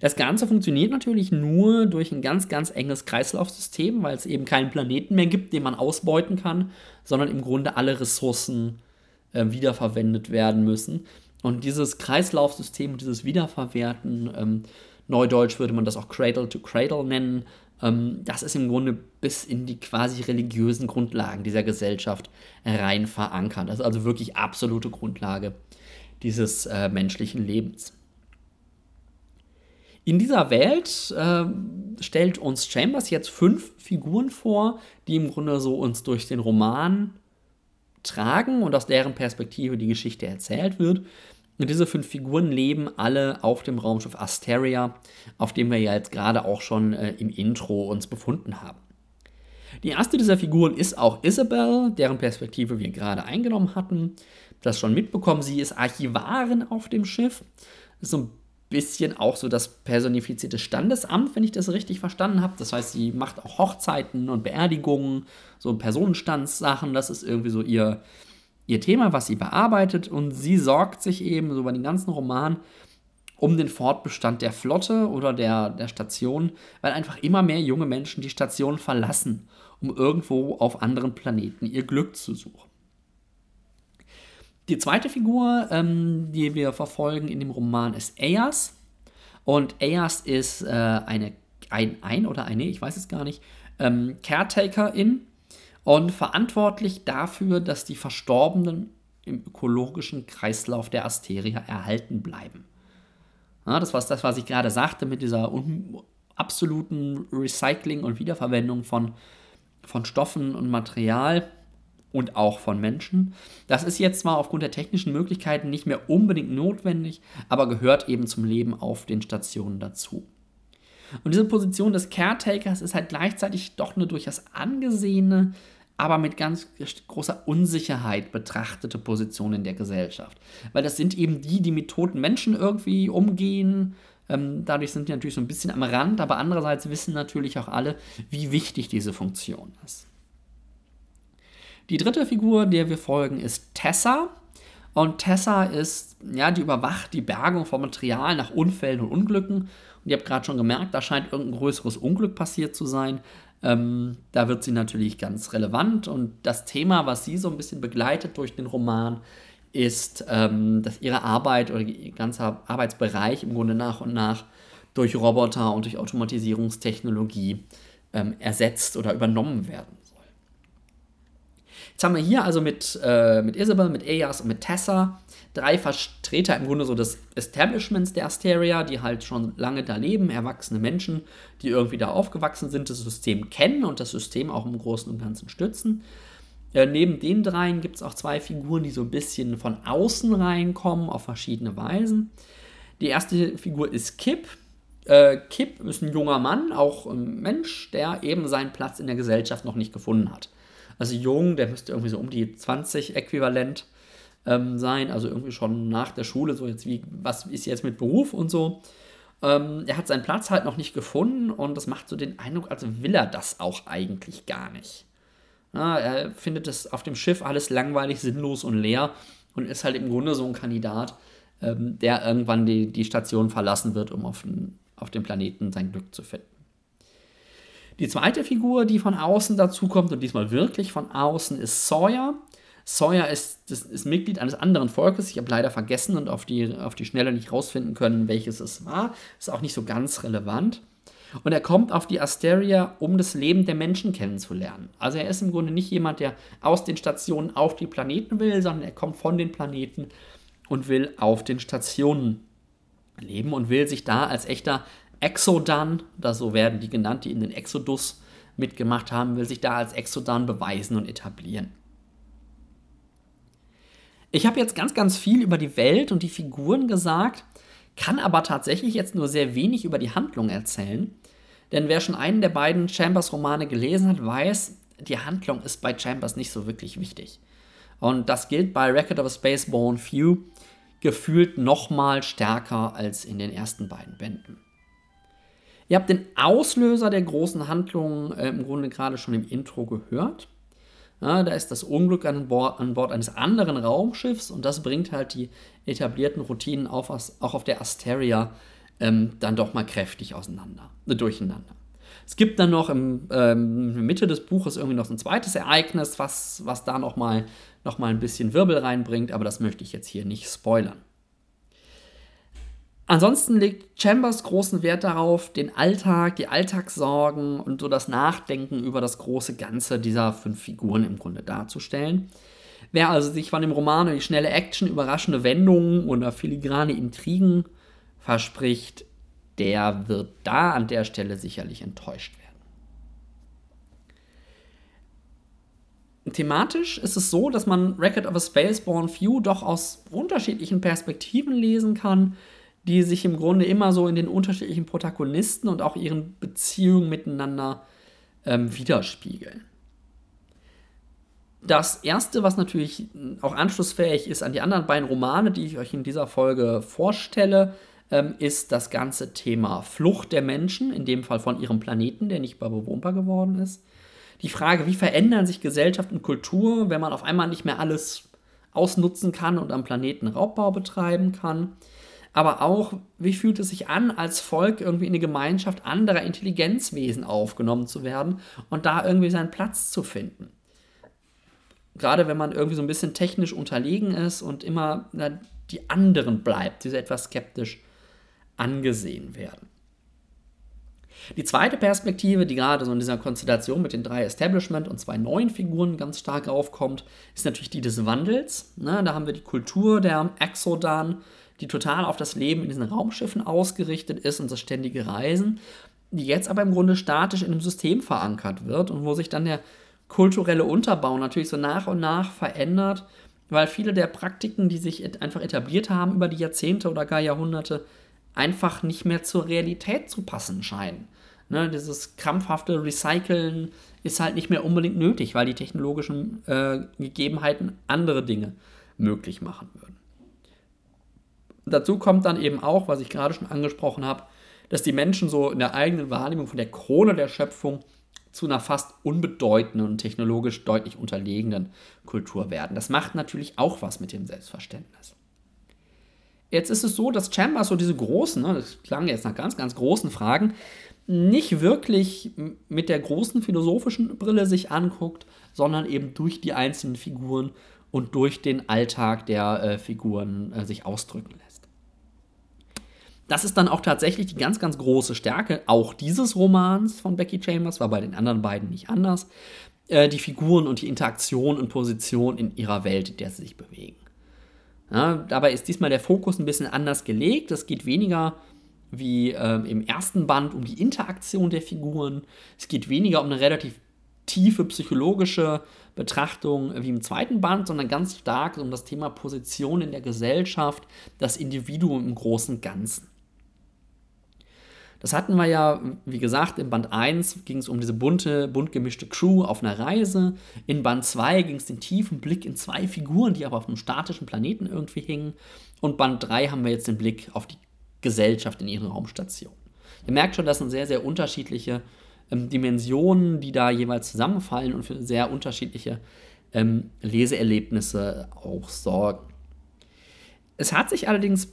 Speaker 1: Das Ganze funktioniert natürlich nur durch ein ganz, ganz enges Kreislaufsystem, weil es eben keinen Planeten mehr gibt, den man ausbeuten kann, sondern im Grunde alle Ressourcen äh, wiederverwendet werden müssen. Und dieses Kreislaufsystem, dieses Wiederverwerten, ähm, neudeutsch würde man das auch Cradle to Cradle nennen, ähm, das ist im Grunde bis in die quasi religiösen Grundlagen dieser Gesellschaft rein verankert. Das ist also wirklich absolute Grundlage dieses äh, menschlichen Lebens. In dieser Welt äh, stellt uns Chambers jetzt fünf Figuren vor, die im Grunde so uns durch den Roman tragen und aus deren Perspektive die Geschichte erzählt wird. Und diese fünf Figuren leben alle auf dem Raumschiff Asteria, auf dem wir ja jetzt gerade auch schon äh, im Intro uns befunden haben. Die erste dieser Figuren ist auch Isabel, deren Perspektive wir gerade eingenommen hatten. Das schon mitbekommen, sie ist Archivarin auf dem Schiff. Ist so ein bisschen auch so das personifizierte Standesamt, wenn ich das richtig verstanden habe. Das heißt, sie macht auch Hochzeiten und Beerdigungen, so Personenstandssachen. Das ist irgendwie so ihr, ihr Thema, was sie bearbeitet. Und sie sorgt sich eben so über den ganzen Roman um den Fortbestand der Flotte oder der, der Station, weil einfach immer mehr junge Menschen die Station verlassen, um irgendwo auf anderen Planeten ihr Glück zu suchen. Die zweite Figur, ähm, die wir verfolgen in dem Roman, ist Ayas. Und Ayas ist äh, eine, ein, ein oder eine, ich weiß es gar nicht, ähm, Caretakerin und verantwortlich dafür, dass die Verstorbenen im ökologischen Kreislauf der Asteria erhalten bleiben. Ja, das war das, was ich gerade sagte mit dieser absoluten Recycling und Wiederverwendung von, von Stoffen und Material und auch von Menschen. Das ist jetzt zwar aufgrund der technischen Möglichkeiten nicht mehr unbedingt notwendig, aber gehört eben zum Leben auf den Stationen dazu. Und diese Position des Caretakers ist halt gleichzeitig doch eine durchaus angesehene, aber mit ganz großer Unsicherheit betrachtete Position in der Gesellschaft. Weil das sind eben die, die mit toten Menschen irgendwie umgehen. Ähm, dadurch sind die natürlich so ein bisschen am Rand, aber andererseits wissen natürlich auch alle, wie wichtig diese Funktion ist. Die dritte Figur, der wir folgen, ist Tessa. Und Tessa ist, ja, die überwacht die Bergung von Material nach Unfällen und Unglücken. Und ihr habt gerade schon gemerkt, da scheint irgendein größeres Unglück passiert zu sein. Ähm, da wird sie natürlich ganz relevant. Und das Thema, was sie so ein bisschen begleitet durch den Roman, ist, ähm, dass ihre Arbeit oder ihr ganzer Arbeitsbereich im Grunde nach und nach durch Roboter und durch Automatisierungstechnologie ähm, ersetzt oder übernommen werden. Jetzt haben wir hier also mit, äh, mit Isabel, mit Eyas und mit Tessa drei Vertreter im Grunde so des Establishments der Asteria, die halt schon lange da leben, erwachsene Menschen, die irgendwie da aufgewachsen sind, das System kennen und das System auch im Großen und Ganzen stützen. Äh, neben den dreien gibt es auch zwei Figuren, die so ein bisschen von außen reinkommen, auf verschiedene Weisen. Die erste Figur ist Kip. Äh, Kip ist ein junger Mann, auch ein Mensch, der eben seinen Platz in der Gesellschaft noch nicht gefunden hat. Also jung, der müsste irgendwie so um die 20 äquivalent ähm, sein, also irgendwie schon nach der Schule, so jetzt wie, was ist jetzt mit Beruf und so. Ähm, er hat seinen Platz halt noch nicht gefunden und das macht so den Eindruck, als will er das auch eigentlich gar nicht. Ja, er findet es auf dem Schiff alles langweilig, sinnlos und leer und ist halt im Grunde so ein Kandidat, ähm, der irgendwann die, die Station verlassen wird, um auf auf dem Planeten sein Glück zu finden. Die zweite Figur, die von außen dazukommt, und diesmal wirklich von außen, ist Sawyer. Sawyer ist, ist Mitglied eines anderen Volkes. Ich habe leider vergessen und auf die, auf die Schnelle nicht rausfinden können, welches es war. Ist auch nicht so ganz relevant. Und er kommt auf die Asteria, um das Leben der Menschen kennenzulernen. Also er ist im Grunde nicht jemand, der aus den Stationen auf die Planeten will, sondern er kommt von den Planeten und will auf den Stationen leben und will sich da als echter Exodan, da so werden die genannt, die in den Exodus mitgemacht haben, will sich da als Exodan beweisen und etablieren. Ich habe jetzt ganz, ganz viel über die Welt und die Figuren gesagt, kann aber tatsächlich jetzt nur sehr wenig über die Handlung erzählen. Denn wer schon einen der beiden Chambers-Romane gelesen hat, weiß, die Handlung ist bei Chambers nicht so wirklich wichtig. Und das gilt bei Record of a Spaceborne Few gefühlt noch mal stärker als in den ersten beiden Bänden. Ihr habt den Auslöser der großen Handlung äh, im Grunde gerade schon im Intro gehört. Ja, da ist das Unglück an Bord, an Bord, eines anderen Raumschiffs und das bringt halt die etablierten Routinen auf, auch auf der Asteria ähm, dann doch mal kräftig auseinander, äh, durcheinander. Es gibt dann noch im, ähm, Mitte des Buches irgendwie noch so ein zweites Ereignis, was, was da noch mal, noch mal ein bisschen Wirbel reinbringt, aber das möchte ich jetzt hier nicht spoilern. Ansonsten legt Chambers großen Wert darauf, den Alltag, die Alltagssorgen und so das Nachdenken über das große Ganze dieser fünf Figuren im Grunde darzustellen. Wer also sich von dem Roman die schnelle Action, überraschende Wendungen oder filigrane Intrigen verspricht, der wird da an der Stelle sicherlich enttäuscht werden. Thematisch ist es so, dass man Record of a Spaceborne Few doch aus unterschiedlichen Perspektiven lesen kann die sich im Grunde immer so in den unterschiedlichen Protagonisten und auch ihren Beziehungen miteinander ähm, widerspiegeln. Das erste, was natürlich auch anschlussfähig ist an die anderen beiden Romane, die ich euch in dieser Folge vorstelle, ähm, ist das ganze Thema Flucht der Menschen, in dem Fall von ihrem Planeten, der nicht mehr bewohnbar geworden ist. Die Frage, wie verändern sich Gesellschaft und Kultur, wenn man auf einmal nicht mehr alles ausnutzen kann und am Planeten Raubbau betreiben kann. Aber auch, wie fühlt es sich an, als Volk irgendwie in eine Gemeinschaft anderer Intelligenzwesen aufgenommen zu werden und da irgendwie seinen Platz zu finden gerade wenn man irgendwie so ein bisschen technisch unterlegen ist und immer na, die anderen bleibt, die so etwas skeptisch angesehen werden. Die zweite Perspektive, die gerade so in dieser Konstellation mit den drei Establishment und zwei neuen Figuren ganz stark aufkommt, ist natürlich die des Wandels. Ne, da haben wir die Kultur der Exodan, die total auf das Leben in diesen Raumschiffen ausgerichtet ist und das ständige Reisen, die jetzt aber im Grunde statisch in einem System verankert wird und wo sich dann der kulturelle Unterbau natürlich so nach und nach verändert, weil viele der Praktiken, die sich einfach etabliert haben über die Jahrzehnte oder gar Jahrhunderte, einfach nicht mehr zur Realität zu passen scheinen. Ne, dieses krampfhafte Recyceln ist halt nicht mehr unbedingt nötig, weil die technologischen äh, Gegebenheiten andere Dinge möglich machen würden. Dazu kommt dann eben auch, was ich gerade schon angesprochen habe, dass die Menschen so in der eigenen Wahrnehmung von der Krone der Schöpfung zu einer fast unbedeutenden und technologisch deutlich unterlegenen Kultur werden. Das macht natürlich auch was mit dem Selbstverständnis. Jetzt ist es so, dass Chambers so diese großen, ne, das klang jetzt nach ganz, ganz großen Fragen, nicht wirklich mit der großen philosophischen Brille sich anguckt, sondern eben durch die einzelnen Figuren und durch den Alltag der äh, Figuren äh, sich ausdrücken lässt. Das ist dann auch tatsächlich die ganz, ganz große Stärke auch dieses Romans von Becky Chambers, war bei den anderen beiden nicht anders. Äh, die Figuren und die Interaktion und Position in ihrer Welt, in der sie sich bewegen. Ja, dabei ist diesmal der Fokus ein bisschen anders gelegt. Es geht weniger wie äh, im ersten Band um die Interaktion der Figuren. Es geht weniger um eine relativ tiefe psychologische Betrachtung wie im zweiten Band, sondern ganz stark um das Thema Position in der Gesellschaft, das Individuum im großen Ganzen. Das hatten wir ja, wie gesagt, in Band 1 ging es um diese bunte, bunt gemischte Crew auf einer Reise. In Band 2 ging es den tiefen Blick in zwei Figuren, die aber auf einem statischen Planeten irgendwie hingen. Und Band 3 haben wir jetzt den Blick auf die Gesellschaft in ihren Raumstationen. Ihr merkt schon, das sind sehr, sehr unterschiedliche ähm, Dimensionen, die da jeweils zusammenfallen und für sehr unterschiedliche ähm, Leseerlebnisse auch sorgen. Es hat sich allerdings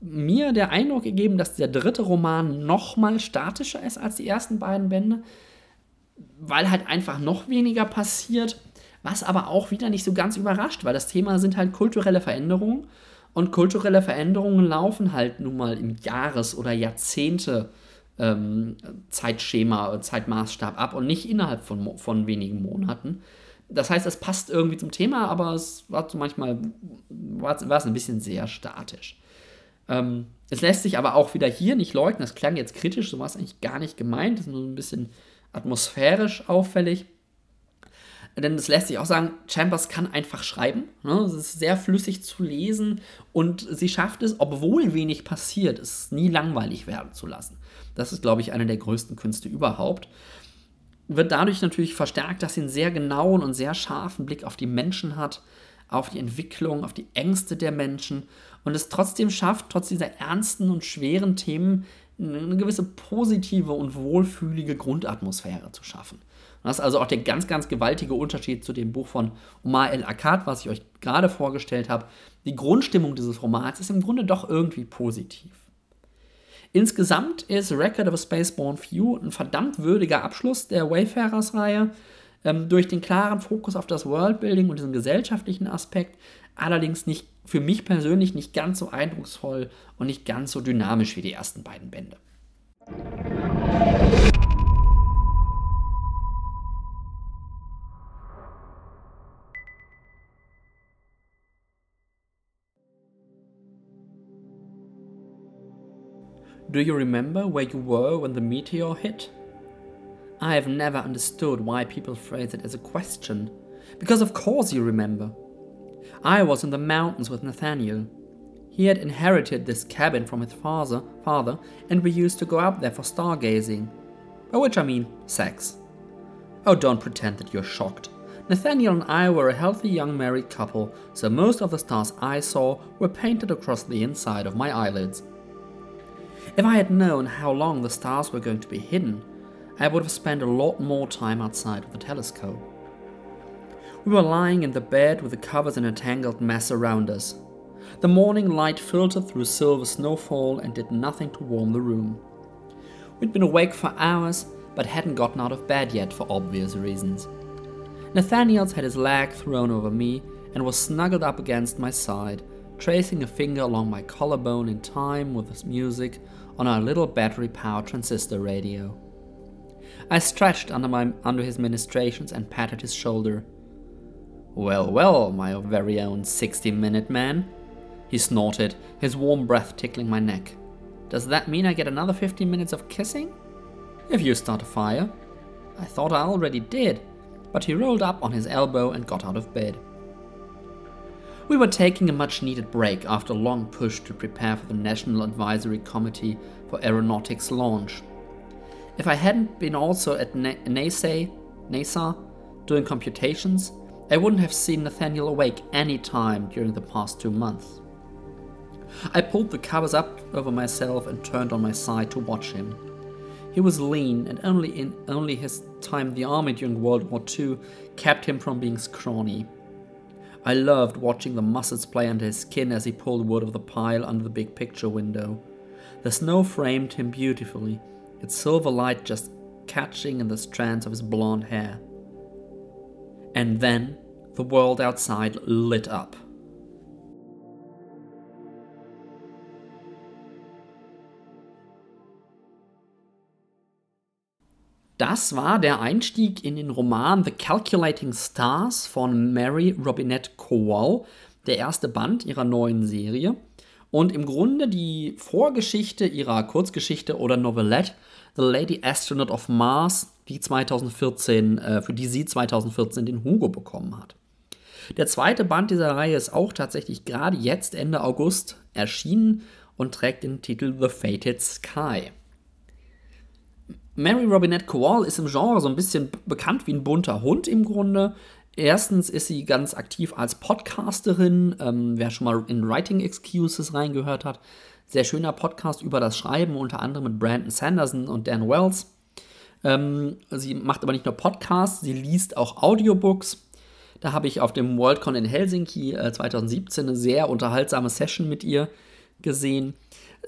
Speaker 1: mir der Eindruck gegeben, dass der dritte Roman noch mal statischer ist als die ersten beiden Bände, weil halt einfach noch weniger passiert, was aber auch wieder nicht so ganz überrascht, weil das Thema sind halt kulturelle Veränderungen und kulturelle Veränderungen laufen halt nun mal im Jahres- oder Jahrzehnte ähm, Zeitschema, Zeitmaßstab ab und nicht innerhalb von, von wenigen Monaten. Das heißt, es passt irgendwie zum Thema, aber es war manchmal war es ein bisschen sehr statisch. Ähm, es lässt sich aber auch wieder hier nicht leugnen, das klang jetzt kritisch, so war es eigentlich gar nicht gemeint, das ist nur ein bisschen atmosphärisch auffällig. Denn es lässt sich auch sagen, Chambers kann einfach schreiben. Ne? Es ist sehr flüssig zu lesen und sie schafft es, obwohl wenig passiert, es nie langweilig werden zu lassen. Das ist, glaube ich, eine der größten Künste überhaupt. Wird dadurch natürlich verstärkt, dass sie einen sehr genauen und sehr scharfen Blick auf die Menschen hat, auf die Entwicklung, auf die Ängste der Menschen und es trotzdem schafft, trotz dieser ernsten und schweren Themen eine gewisse positive und wohlfühlige Grundatmosphäre zu schaffen. Und das ist also auch der ganz, ganz gewaltige Unterschied zu dem Buch von Omar El-Akkad, was ich euch gerade vorgestellt habe. Die Grundstimmung dieses Romans ist im Grunde doch irgendwie positiv. Insgesamt ist Record of a Spaceborne Few ein verdammt würdiger Abschluss der Wayfarers-Reihe. Ähm, durch den klaren Fokus auf das Worldbuilding und diesen gesellschaftlichen Aspekt allerdings nicht für mich persönlich nicht ganz so eindrucksvoll und nicht ganz so dynamisch wie die ersten beiden Bände. Do you remember where you were when the meteor hit? I have never understood why people phrase it as a question, because of course you remember. I was in the mountains with Nathaniel. He had inherited this cabin from his father, father, and we used to go up there for stargazing. By which I mean sex. Oh, don't pretend that you're shocked. Nathaniel and I were a healthy young married couple, so most of the stars I saw were painted across the inside of my eyelids. If I had known how long the stars were going to be hidden, I would have spent a lot more time outside of the telescope. We were lying in the bed with the covers in a tangled mess around us. The morning light filtered through silver snowfall and did nothing to warm the room. We'd been awake for hours, but hadn't gotten out of bed yet for obvious reasons. Nathaniel's had his leg thrown over me and was snuggled up against my side, tracing a finger along my collarbone in time with his music on our little battery powered transistor radio. I stretched under, my, under his ministrations and patted his shoulder. Well, well, my very own 60 minute man. He snorted, his warm breath tickling my neck. Does that mean I get another 15 minutes of kissing? If you start a fire. I thought I already did, but he rolled up on his elbow and got out of bed. We were taking a much needed break after a long push to prepare for the National Advisory Committee for Aeronautics launch. If I hadn't been also at NASA, NASA doing computations, I wouldn't have seen Nathaniel awake any time during the past two months. I pulled the covers up over myself and turned on my side to watch him. He was lean, and only in only his time in the army during World War II kept him from being scrawny. I loved watching the muscles play under his skin as he pulled wood of the pile under the big picture window. The snow framed him beautifully, its silver light just catching in the strands of his blond hair. And then the world outside lit up. Das war der Einstieg in den Roman The Calculating Stars von Mary Robinette Kowal, der erste Band ihrer neuen Serie. Und im Grunde die Vorgeschichte ihrer Kurzgeschichte oder Novelette The Lady Astronaut of Mars, die 2014, äh, für die sie 2014 den Hugo bekommen hat. Der zweite Band dieser Reihe ist auch tatsächlich gerade jetzt Ende August erschienen und trägt den Titel The Fated Sky. Mary Robinette Kowal ist im Genre so ein bisschen bekannt wie ein bunter Hund im Grunde. Erstens ist sie ganz aktiv als Podcasterin. Ähm, wer schon mal in Writing Excuses reingehört hat, sehr schöner Podcast über das Schreiben, unter anderem mit Brandon Sanderson und Dan Wells. Ähm, sie macht aber nicht nur Podcasts, sie liest auch Audiobooks. Da habe ich auf dem Worldcon in Helsinki äh, 2017 eine sehr unterhaltsame Session mit ihr gesehen.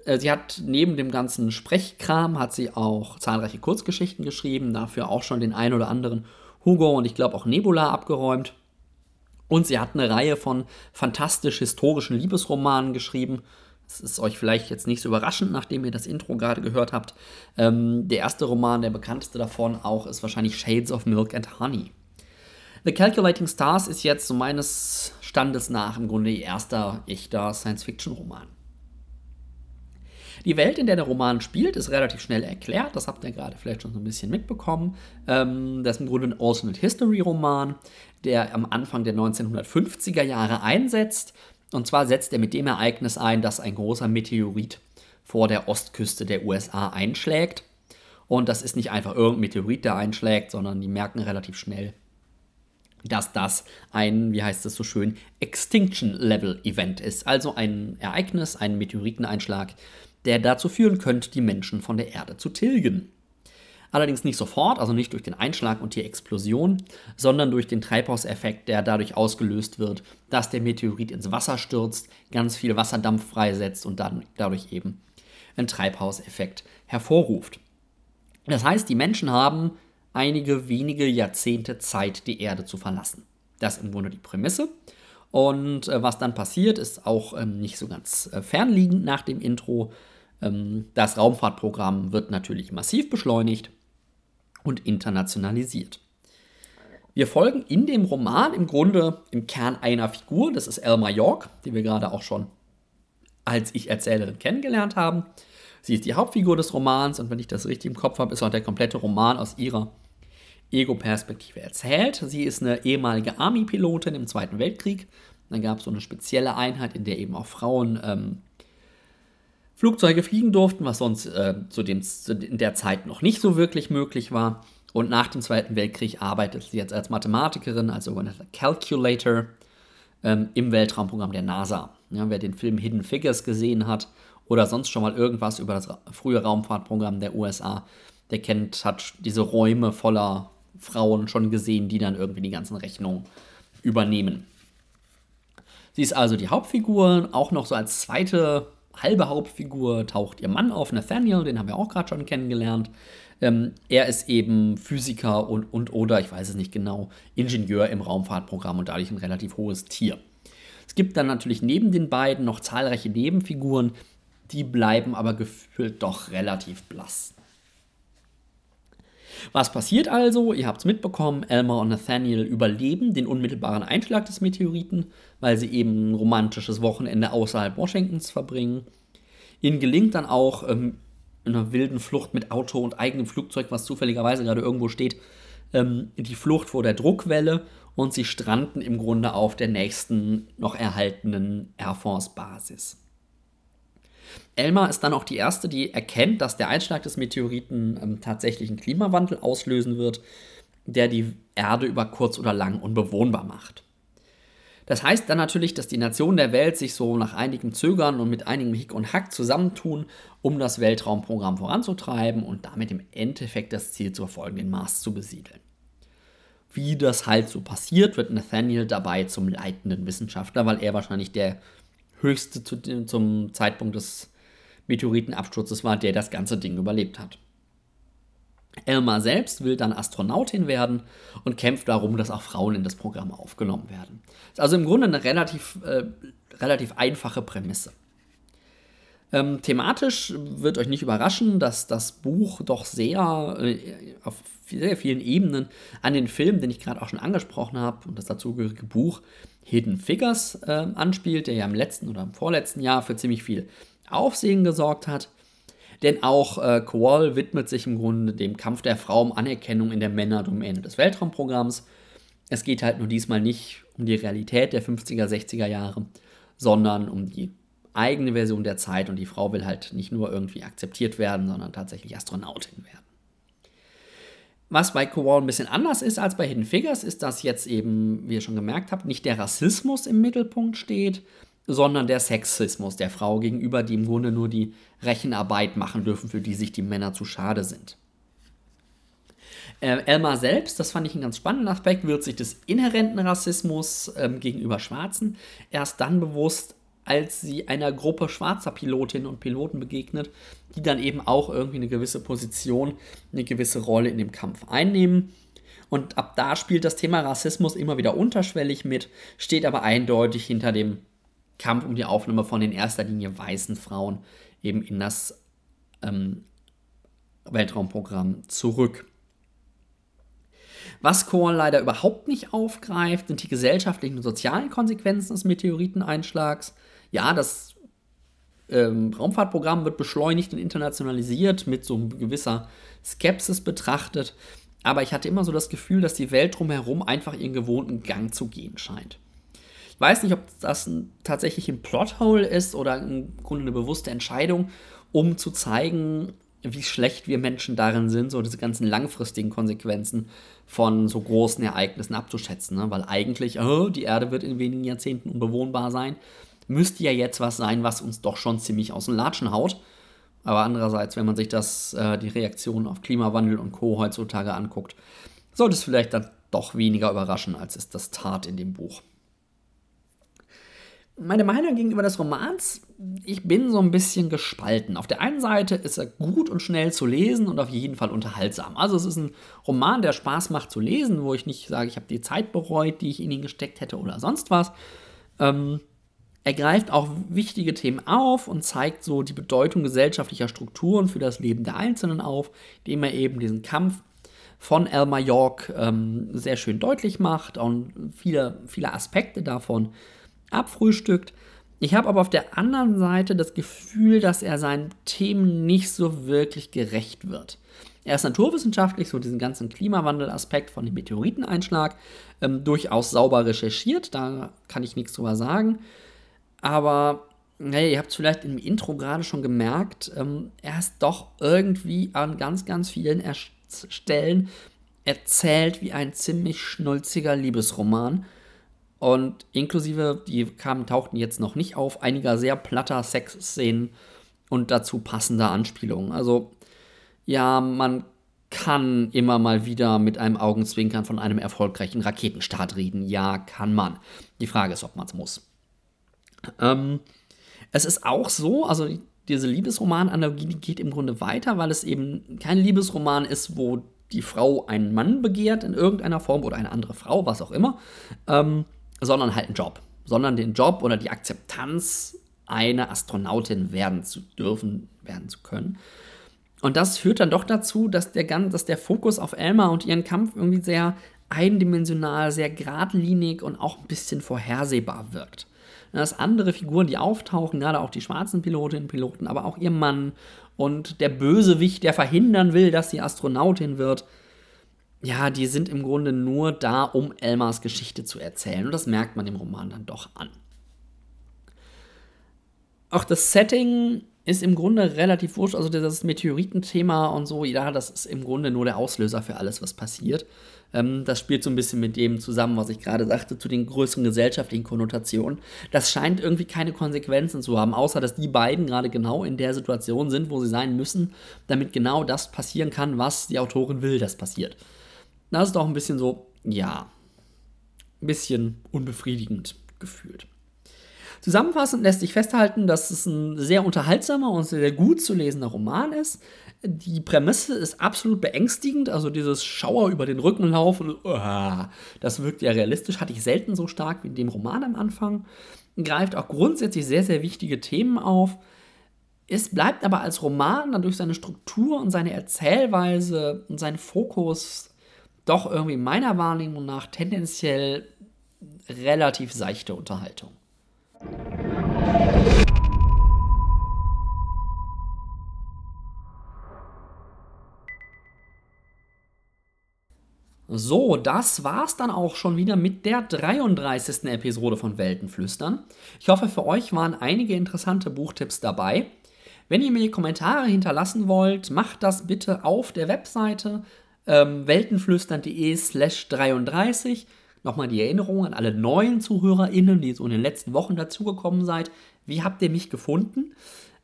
Speaker 1: Äh, sie hat neben dem ganzen Sprechkram hat sie auch zahlreiche Kurzgeschichten geschrieben, dafür auch schon den ein oder anderen Hugo und ich glaube auch Nebula abgeräumt. Und sie hat eine Reihe von fantastisch historischen Liebesromanen geschrieben. Das ist euch vielleicht jetzt nicht so überraschend, nachdem ihr das Intro gerade gehört habt. Ähm, der erste Roman, der bekannteste davon auch, ist wahrscheinlich Shades of Milk and Honey. The Calculating Stars ist jetzt so meines Standes nach im Grunde ihr erster echter Science-Fiction-Roman. Die Welt, in der der Roman spielt, ist relativ schnell erklärt. Das habt ihr gerade vielleicht schon so ein bisschen mitbekommen. Ähm, das ist im Grunde ein Alternate History Roman, der am Anfang der 1950er Jahre einsetzt. Und zwar setzt er mit dem Ereignis ein, dass ein großer Meteorit vor der Ostküste der USA einschlägt. Und das ist nicht einfach irgendein Meteorit, der einschlägt, sondern die merken relativ schnell, dass das ein, wie heißt es so schön, Extinction Level Event ist. Also ein Ereignis, ein Meteoriteneinschlag, der dazu führen könnte, die Menschen von der Erde zu tilgen. Allerdings nicht sofort, also nicht durch den Einschlag und die Explosion, sondern durch den Treibhauseffekt, der dadurch ausgelöst wird, dass der Meteorit ins Wasser stürzt, ganz viel Wasserdampf freisetzt und dann dadurch eben einen Treibhauseffekt hervorruft. Das heißt, die Menschen haben einige wenige Jahrzehnte Zeit, die Erde zu verlassen. Das ist im Grunde die Prämisse. Und äh, was dann passiert, ist auch ähm, nicht so ganz äh, fernliegend nach dem Intro. Ähm, das Raumfahrtprogramm wird natürlich massiv beschleunigt und internationalisiert. Wir folgen in dem Roman im Grunde im Kern einer Figur, das ist Elma York, die wir gerade auch schon als Ich-Erzählerin kennengelernt haben. Sie ist die Hauptfigur des Romans und wenn ich das richtig im Kopf habe, ist auch der komplette Roman aus ihrer Ego-Perspektive erzählt. Sie ist eine ehemalige Army-Pilotin im Zweiten Weltkrieg. Dann gab es so eine spezielle Einheit, in der eben auch Frauen ähm, Flugzeuge fliegen durften, was sonst äh, zu dem, in der Zeit noch nicht so wirklich möglich war. Und nach dem Zweiten Weltkrieg arbeitet sie jetzt als Mathematikerin, als sogenannter Calculator ähm, im Weltraumprogramm der NASA. Ja, wer den Film Hidden Figures gesehen hat oder sonst schon mal irgendwas über das frühe Raumfahrtprogramm der USA, der kennt, hat diese Räume voller Frauen schon gesehen, die dann irgendwie die ganzen Rechnungen übernehmen. Sie ist also die Hauptfigur, auch noch so als zweite halbe Hauptfigur taucht ihr Mann auf, Nathaniel, den haben wir auch gerade schon kennengelernt. Ähm, er ist eben Physiker und, und oder, ich weiß es nicht genau, Ingenieur im Raumfahrtprogramm und dadurch ein relativ hohes Tier. Es gibt dann natürlich neben den beiden noch zahlreiche Nebenfiguren, die bleiben aber gefühlt doch relativ blass. Was passiert also? Ihr habt es mitbekommen, Elmer und Nathaniel überleben den unmittelbaren Einschlag des Meteoriten, weil sie eben ein romantisches Wochenende außerhalb Washingtons verbringen. Ihnen gelingt dann auch ähm, in einer wilden Flucht mit Auto und eigenem Flugzeug, was zufälligerweise gerade irgendwo steht, ähm, die Flucht vor der Druckwelle und sie stranden im Grunde auf der nächsten noch erhaltenen Air Force Basis. Elma ist dann auch die erste, die erkennt, dass der Einschlag des Meteoriten ähm, tatsächlich einen Klimawandel auslösen wird, der die Erde über kurz oder lang unbewohnbar macht. Das heißt dann natürlich, dass die Nationen der Welt sich so nach einigem Zögern und mit einigem Hick und Hack zusammentun, um das Weltraumprogramm voranzutreiben und damit im Endeffekt das Ziel zu verfolgen, den Mars zu besiedeln. Wie das halt so passiert, wird Nathaniel dabei zum leitenden Wissenschaftler, weil er wahrscheinlich der höchste zu, zum Zeitpunkt des Meteoritenabsturzes war, der das ganze Ding überlebt hat. Elma selbst will dann Astronautin werden und kämpft darum, dass auch Frauen in das Programm aufgenommen werden. Ist also im Grunde eine relativ, äh, relativ einfache Prämisse. Ähm, thematisch wird euch nicht überraschen, dass das Buch doch sehr äh, auf sehr vielen Ebenen an den Film, den ich gerade auch schon angesprochen habe, und das dazugehörige Buch Hidden Figures äh, anspielt, der ja im letzten oder im vorletzten Jahr für ziemlich viel Aufsehen gesorgt hat. Denn auch äh, Kowal widmet sich im Grunde dem Kampf der Frau um Anerkennung in der Männerdomäne des Weltraumprogramms. Es geht halt nur diesmal nicht um die Realität der 50er, 60er Jahre, sondern um die eigene Version der Zeit und die Frau will halt nicht nur irgendwie akzeptiert werden, sondern tatsächlich Astronautin werden. Was bei Kowal ein bisschen anders ist als bei Hidden Figures, ist, dass jetzt eben, wie ihr schon gemerkt habt, nicht der Rassismus im Mittelpunkt steht, sondern der Sexismus der Frau gegenüber, die im Grunde nur die Rechenarbeit machen dürfen, für die sich die Männer zu schade sind. Äh, Elmar selbst, das fand ich einen ganz spannenden Aspekt, wird sich des inhärenten Rassismus ähm, gegenüber Schwarzen erst dann bewusst, als sie einer Gruppe schwarzer Pilotinnen und Piloten begegnet, die dann eben auch irgendwie eine gewisse Position, eine gewisse Rolle in dem Kampf einnehmen. Und ab da spielt das Thema Rassismus immer wieder unterschwellig mit, steht aber eindeutig hinter dem Kampf um die Aufnahme von in erster Linie weißen Frauen eben in das ähm, Weltraumprogramm zurück. Was Korn leider überhaupt nicht aufgreift, sind die gesellschaftlichen und sozialen Konsequenzen des Meteoriteneinschlags ja, das ähm, Raumfahrtprogramm wird beschleunigt und internationalisiert, mit so gewisser Skepsis betrachtet. Aber ich hatte immer so das Gefühl, dass die Welt drumherum einfach ihren gewohnten Gang zu gehen scheint. Ich weiß nicht, ob das ein, tatsächlich ein Plothole ist oder im Grunde eine bewusste Entscheidung, um zu zeigen, wie schlecht wir Menschen darin sind, so diese ganzen langfristigen Konsequenzen von so großen Ereignissen abzuschätzen. Ne? Weil eigentlich, oh, die Erde wird in wenigen Jahrzehnten unbewohnbar sein müsste ja jetzt was sein, was uns doch schon ziemlich aus den Latschen haut. Aber andererseits, wenn man sich das, äh, die Reaktion auf Klimawandel und Co. heutzutage anguckt, sollte es vielleicht dann doch weniger überraschen, als es das tat in dem Buch. Meine Meinung gegenüber des Romans, ich bin so ein bisschen gespalten. Auf der einen Seite ist er gut und schnell zu lesen und auf jeden Fall unterhaltsam. Also es ist ein Roman, der Spaß macht zu lesen, wo ich nicht sage, ich habe die Zeit bereut, die ich in ihn gesteckt hätte oder sonst was. Ähm, er greift auch wichtige Themen auf und zeigt so die Bedeutung gesellschaftlicher Strukturen für das Leben der Einzelnen auf, indem er eben diesen Kampf von Elmer York ähm, sehr schön deutlich macht und viele, viele Aspekte davon abfrühstückt. Ich habe aber auf der anderen Seite das Gefühl, dass er seinen Themen nicht so wirklich gerecht wird. Er ist naturwissenschaftlich, so diesen ganzen Klimawandel-Aspekt von dem Meteoriteneinschlag, ähm, durchaus sauber recherchiert, da kann ich nichts drüber sagen. Aber hey, ihr habt es vielleicht im Intro gerade schon gemerkt, ähm, er ist doch irgendwie an ganz, ganz vielen Stellen erzählt wie ein ziemlich schnulziger Liebesroman. Und inklusive, die kamen, tauchten jetzt noch nicht auf, einiger sehr platter Sexszenen und dazu passender Anspielungen. Also, ja, man kann immer mal wieder mit einem Augenzwinkern von einem erfolgreichen Raketenstart reden. Ja, kann man. Die Frage ist, ob man es muss. Ähm, es ist auch so, also diese Liebesroman-Analogie geht im Grunde weiter, weil es eben kein Liebesroman ist, wo die Frau einen Mann begehrt in irgendeiner Form oder eine andere Frau, was auch immer, ähm, sondern halt einen Job. Sondern den Job oder die Akzeptanz, eine Astronautin werden zu dürfen, werden zu können. Und das führt dann doch dazu, dass der, dass der Fokus auf Elma und ihren Kampf irgendwie sehr eindimensional, sehr geradlinig und auch ein bisschen vorhersehbar wirkt. Dass andere Figuren, die auftauchen, gerade auch die schwarzen Pilotinnen und Piloten, aber auch ihr Mann und der Bösewicht, der verhindern will, dass sie Astronautin wird, ja, die sind im Grunde nur da, um Elmars Geschichte zu erzählen. Und das merkt man im Roman dann doch an. Auch das Setting ist im Grunde relativ wurscht. Also das Meteoritenthema und so, ja, das ist im Grunde nur der Auslöser für alles, was passiert. Ähm, das spielt so ein bisschen mit dem zusammen, was ich gerade sagte, zu den größeren gesellschaftlichen Konnotationen. Das scheint irgendwie keine Konsequenzen zu haben, außer dass die beiden gerade genau in der Situation sind, wo sie sein müssen, damit genau das passieren kann, was die Autorin will, dass passiert. Das ist doch ein bisschen so, ja, ein bisschen unbefriedigend gefühlt. Zusammenfassend lässt sich festhalten, dass es ein sehr unterhaltsamer und sehr gut zu lesender Roman ist. Die Prämisse ist absolut beängstigend, also dieses Schauer über den Rücken laufen, das wirkt ja realistisch, hatte ich selten so stark wie in dem Roman am Anfang. Greift auch grundsätzlich sehr, sehr wichtige Themen auf. Es bleibt aber als Roman dann durch seine Struktur und seine Erzählweise und seinen Fokus doch irgendwie meiner Wahrnehmung nach tendenziell relativ seichte Unterhaltung. So, das war's dann auch schon wieder mit der 33. Episode von Weltenflüstern. Ich hoffe, für euch waren einige interessante Buchtipps dabei. Wenn ihr mir Kommentare hinterlassen wollt, macht das bitte auf der Webseite ähm, weltenflüstern.de slash 33. Nochmal die Erinnerung an alle neuen ZuhörerInnen, die so in den letzten Wochen dazugekommen seid. Wie habt ihr mich gefunden?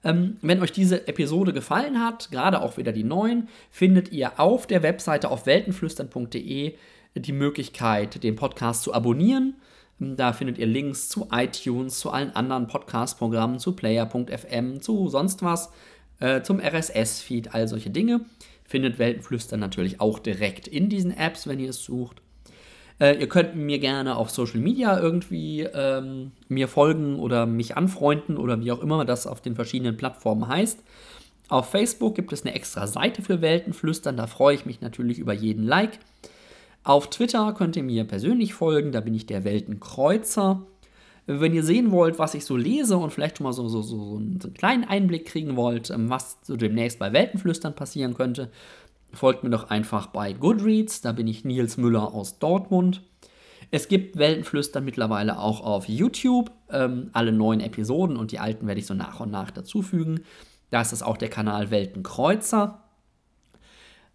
Speaker 1: Ähm, wenn euch diese Episode gefallen hat, gerade auch wieder die neuen, findet ihr auf der Webseite auf weltenflüstern.de die Möglichkeit, den Podcast zu abonnieren. Da findet ihr Links zu iTunes, zu allen anderen Podcast-Programmen, zu Player.fm, zu sonst was, äh, zum RSS-Feed, all solche Dinge. Findet Weltenflüstern natürlich auch direkt in diesen Apps, wenn ihr es sucht. Äh, ihr könnt mir gerne auf Social Media irgendwie ähm, mir folgen oder mich anfreunden oder wie auch immer das auf den verschiedenen Plattformen heißt. Auf Facebook gibt es eine extra Seite für Weltenflüstern, da freue ich mich natürlich über jeden Like. Auf Twitter könnt ihr mir persönlich folgen, da bin ich der Weltenkreuzer. Wenn ihr sehen wollt, was ich so lese und vielleicht schon mal so, so, so, einen, so einen kleinen Einblick kriegen wollt, ähm, was so demnächst bei Weltenflüstern passieren könnte, folgt mir doch einfach bei Goodreads, da bin ich Nils Müller aus Dortmund. Es gibt Weltenflüstern mittlerweile auch auf YouTube. Ähm, alle neuen Episoden und die alten werde ich so nach und nach dazufügen. Da ist es auch der Kanal Weltenkreuzer.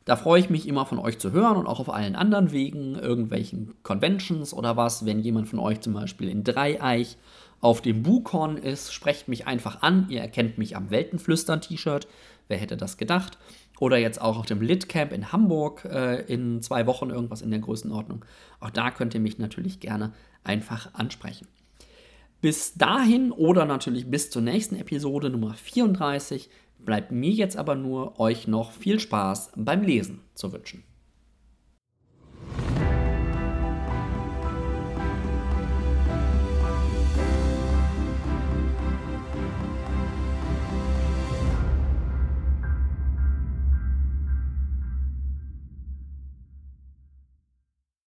Speaker 1: Da freue ich mich immer von euch zu hören und auch auf allen anderen Wegen, irgendwelchen Conventions oder was. Wenn jemand von euch zum Beispiel in Dreieich auf dem Bukon ist, sprecht mich einfach an. Ihr erkennt mich am Weltenflüstern-T-Shirt. Wer hätte das gedacht? Oder jetzt auch auf dem Litcamp in Hamburg äh, in zwei Wochen irgendwas in der Größenordnung. Auch da könnt ihr mich natürlich gerne einfach ansprechen. Bis dahin oder natürlich bis zur nächsten Episode Nummer 34 bleibt mir jetzt aber nur euch noch viel Spaß beim Lesen zu wünschen.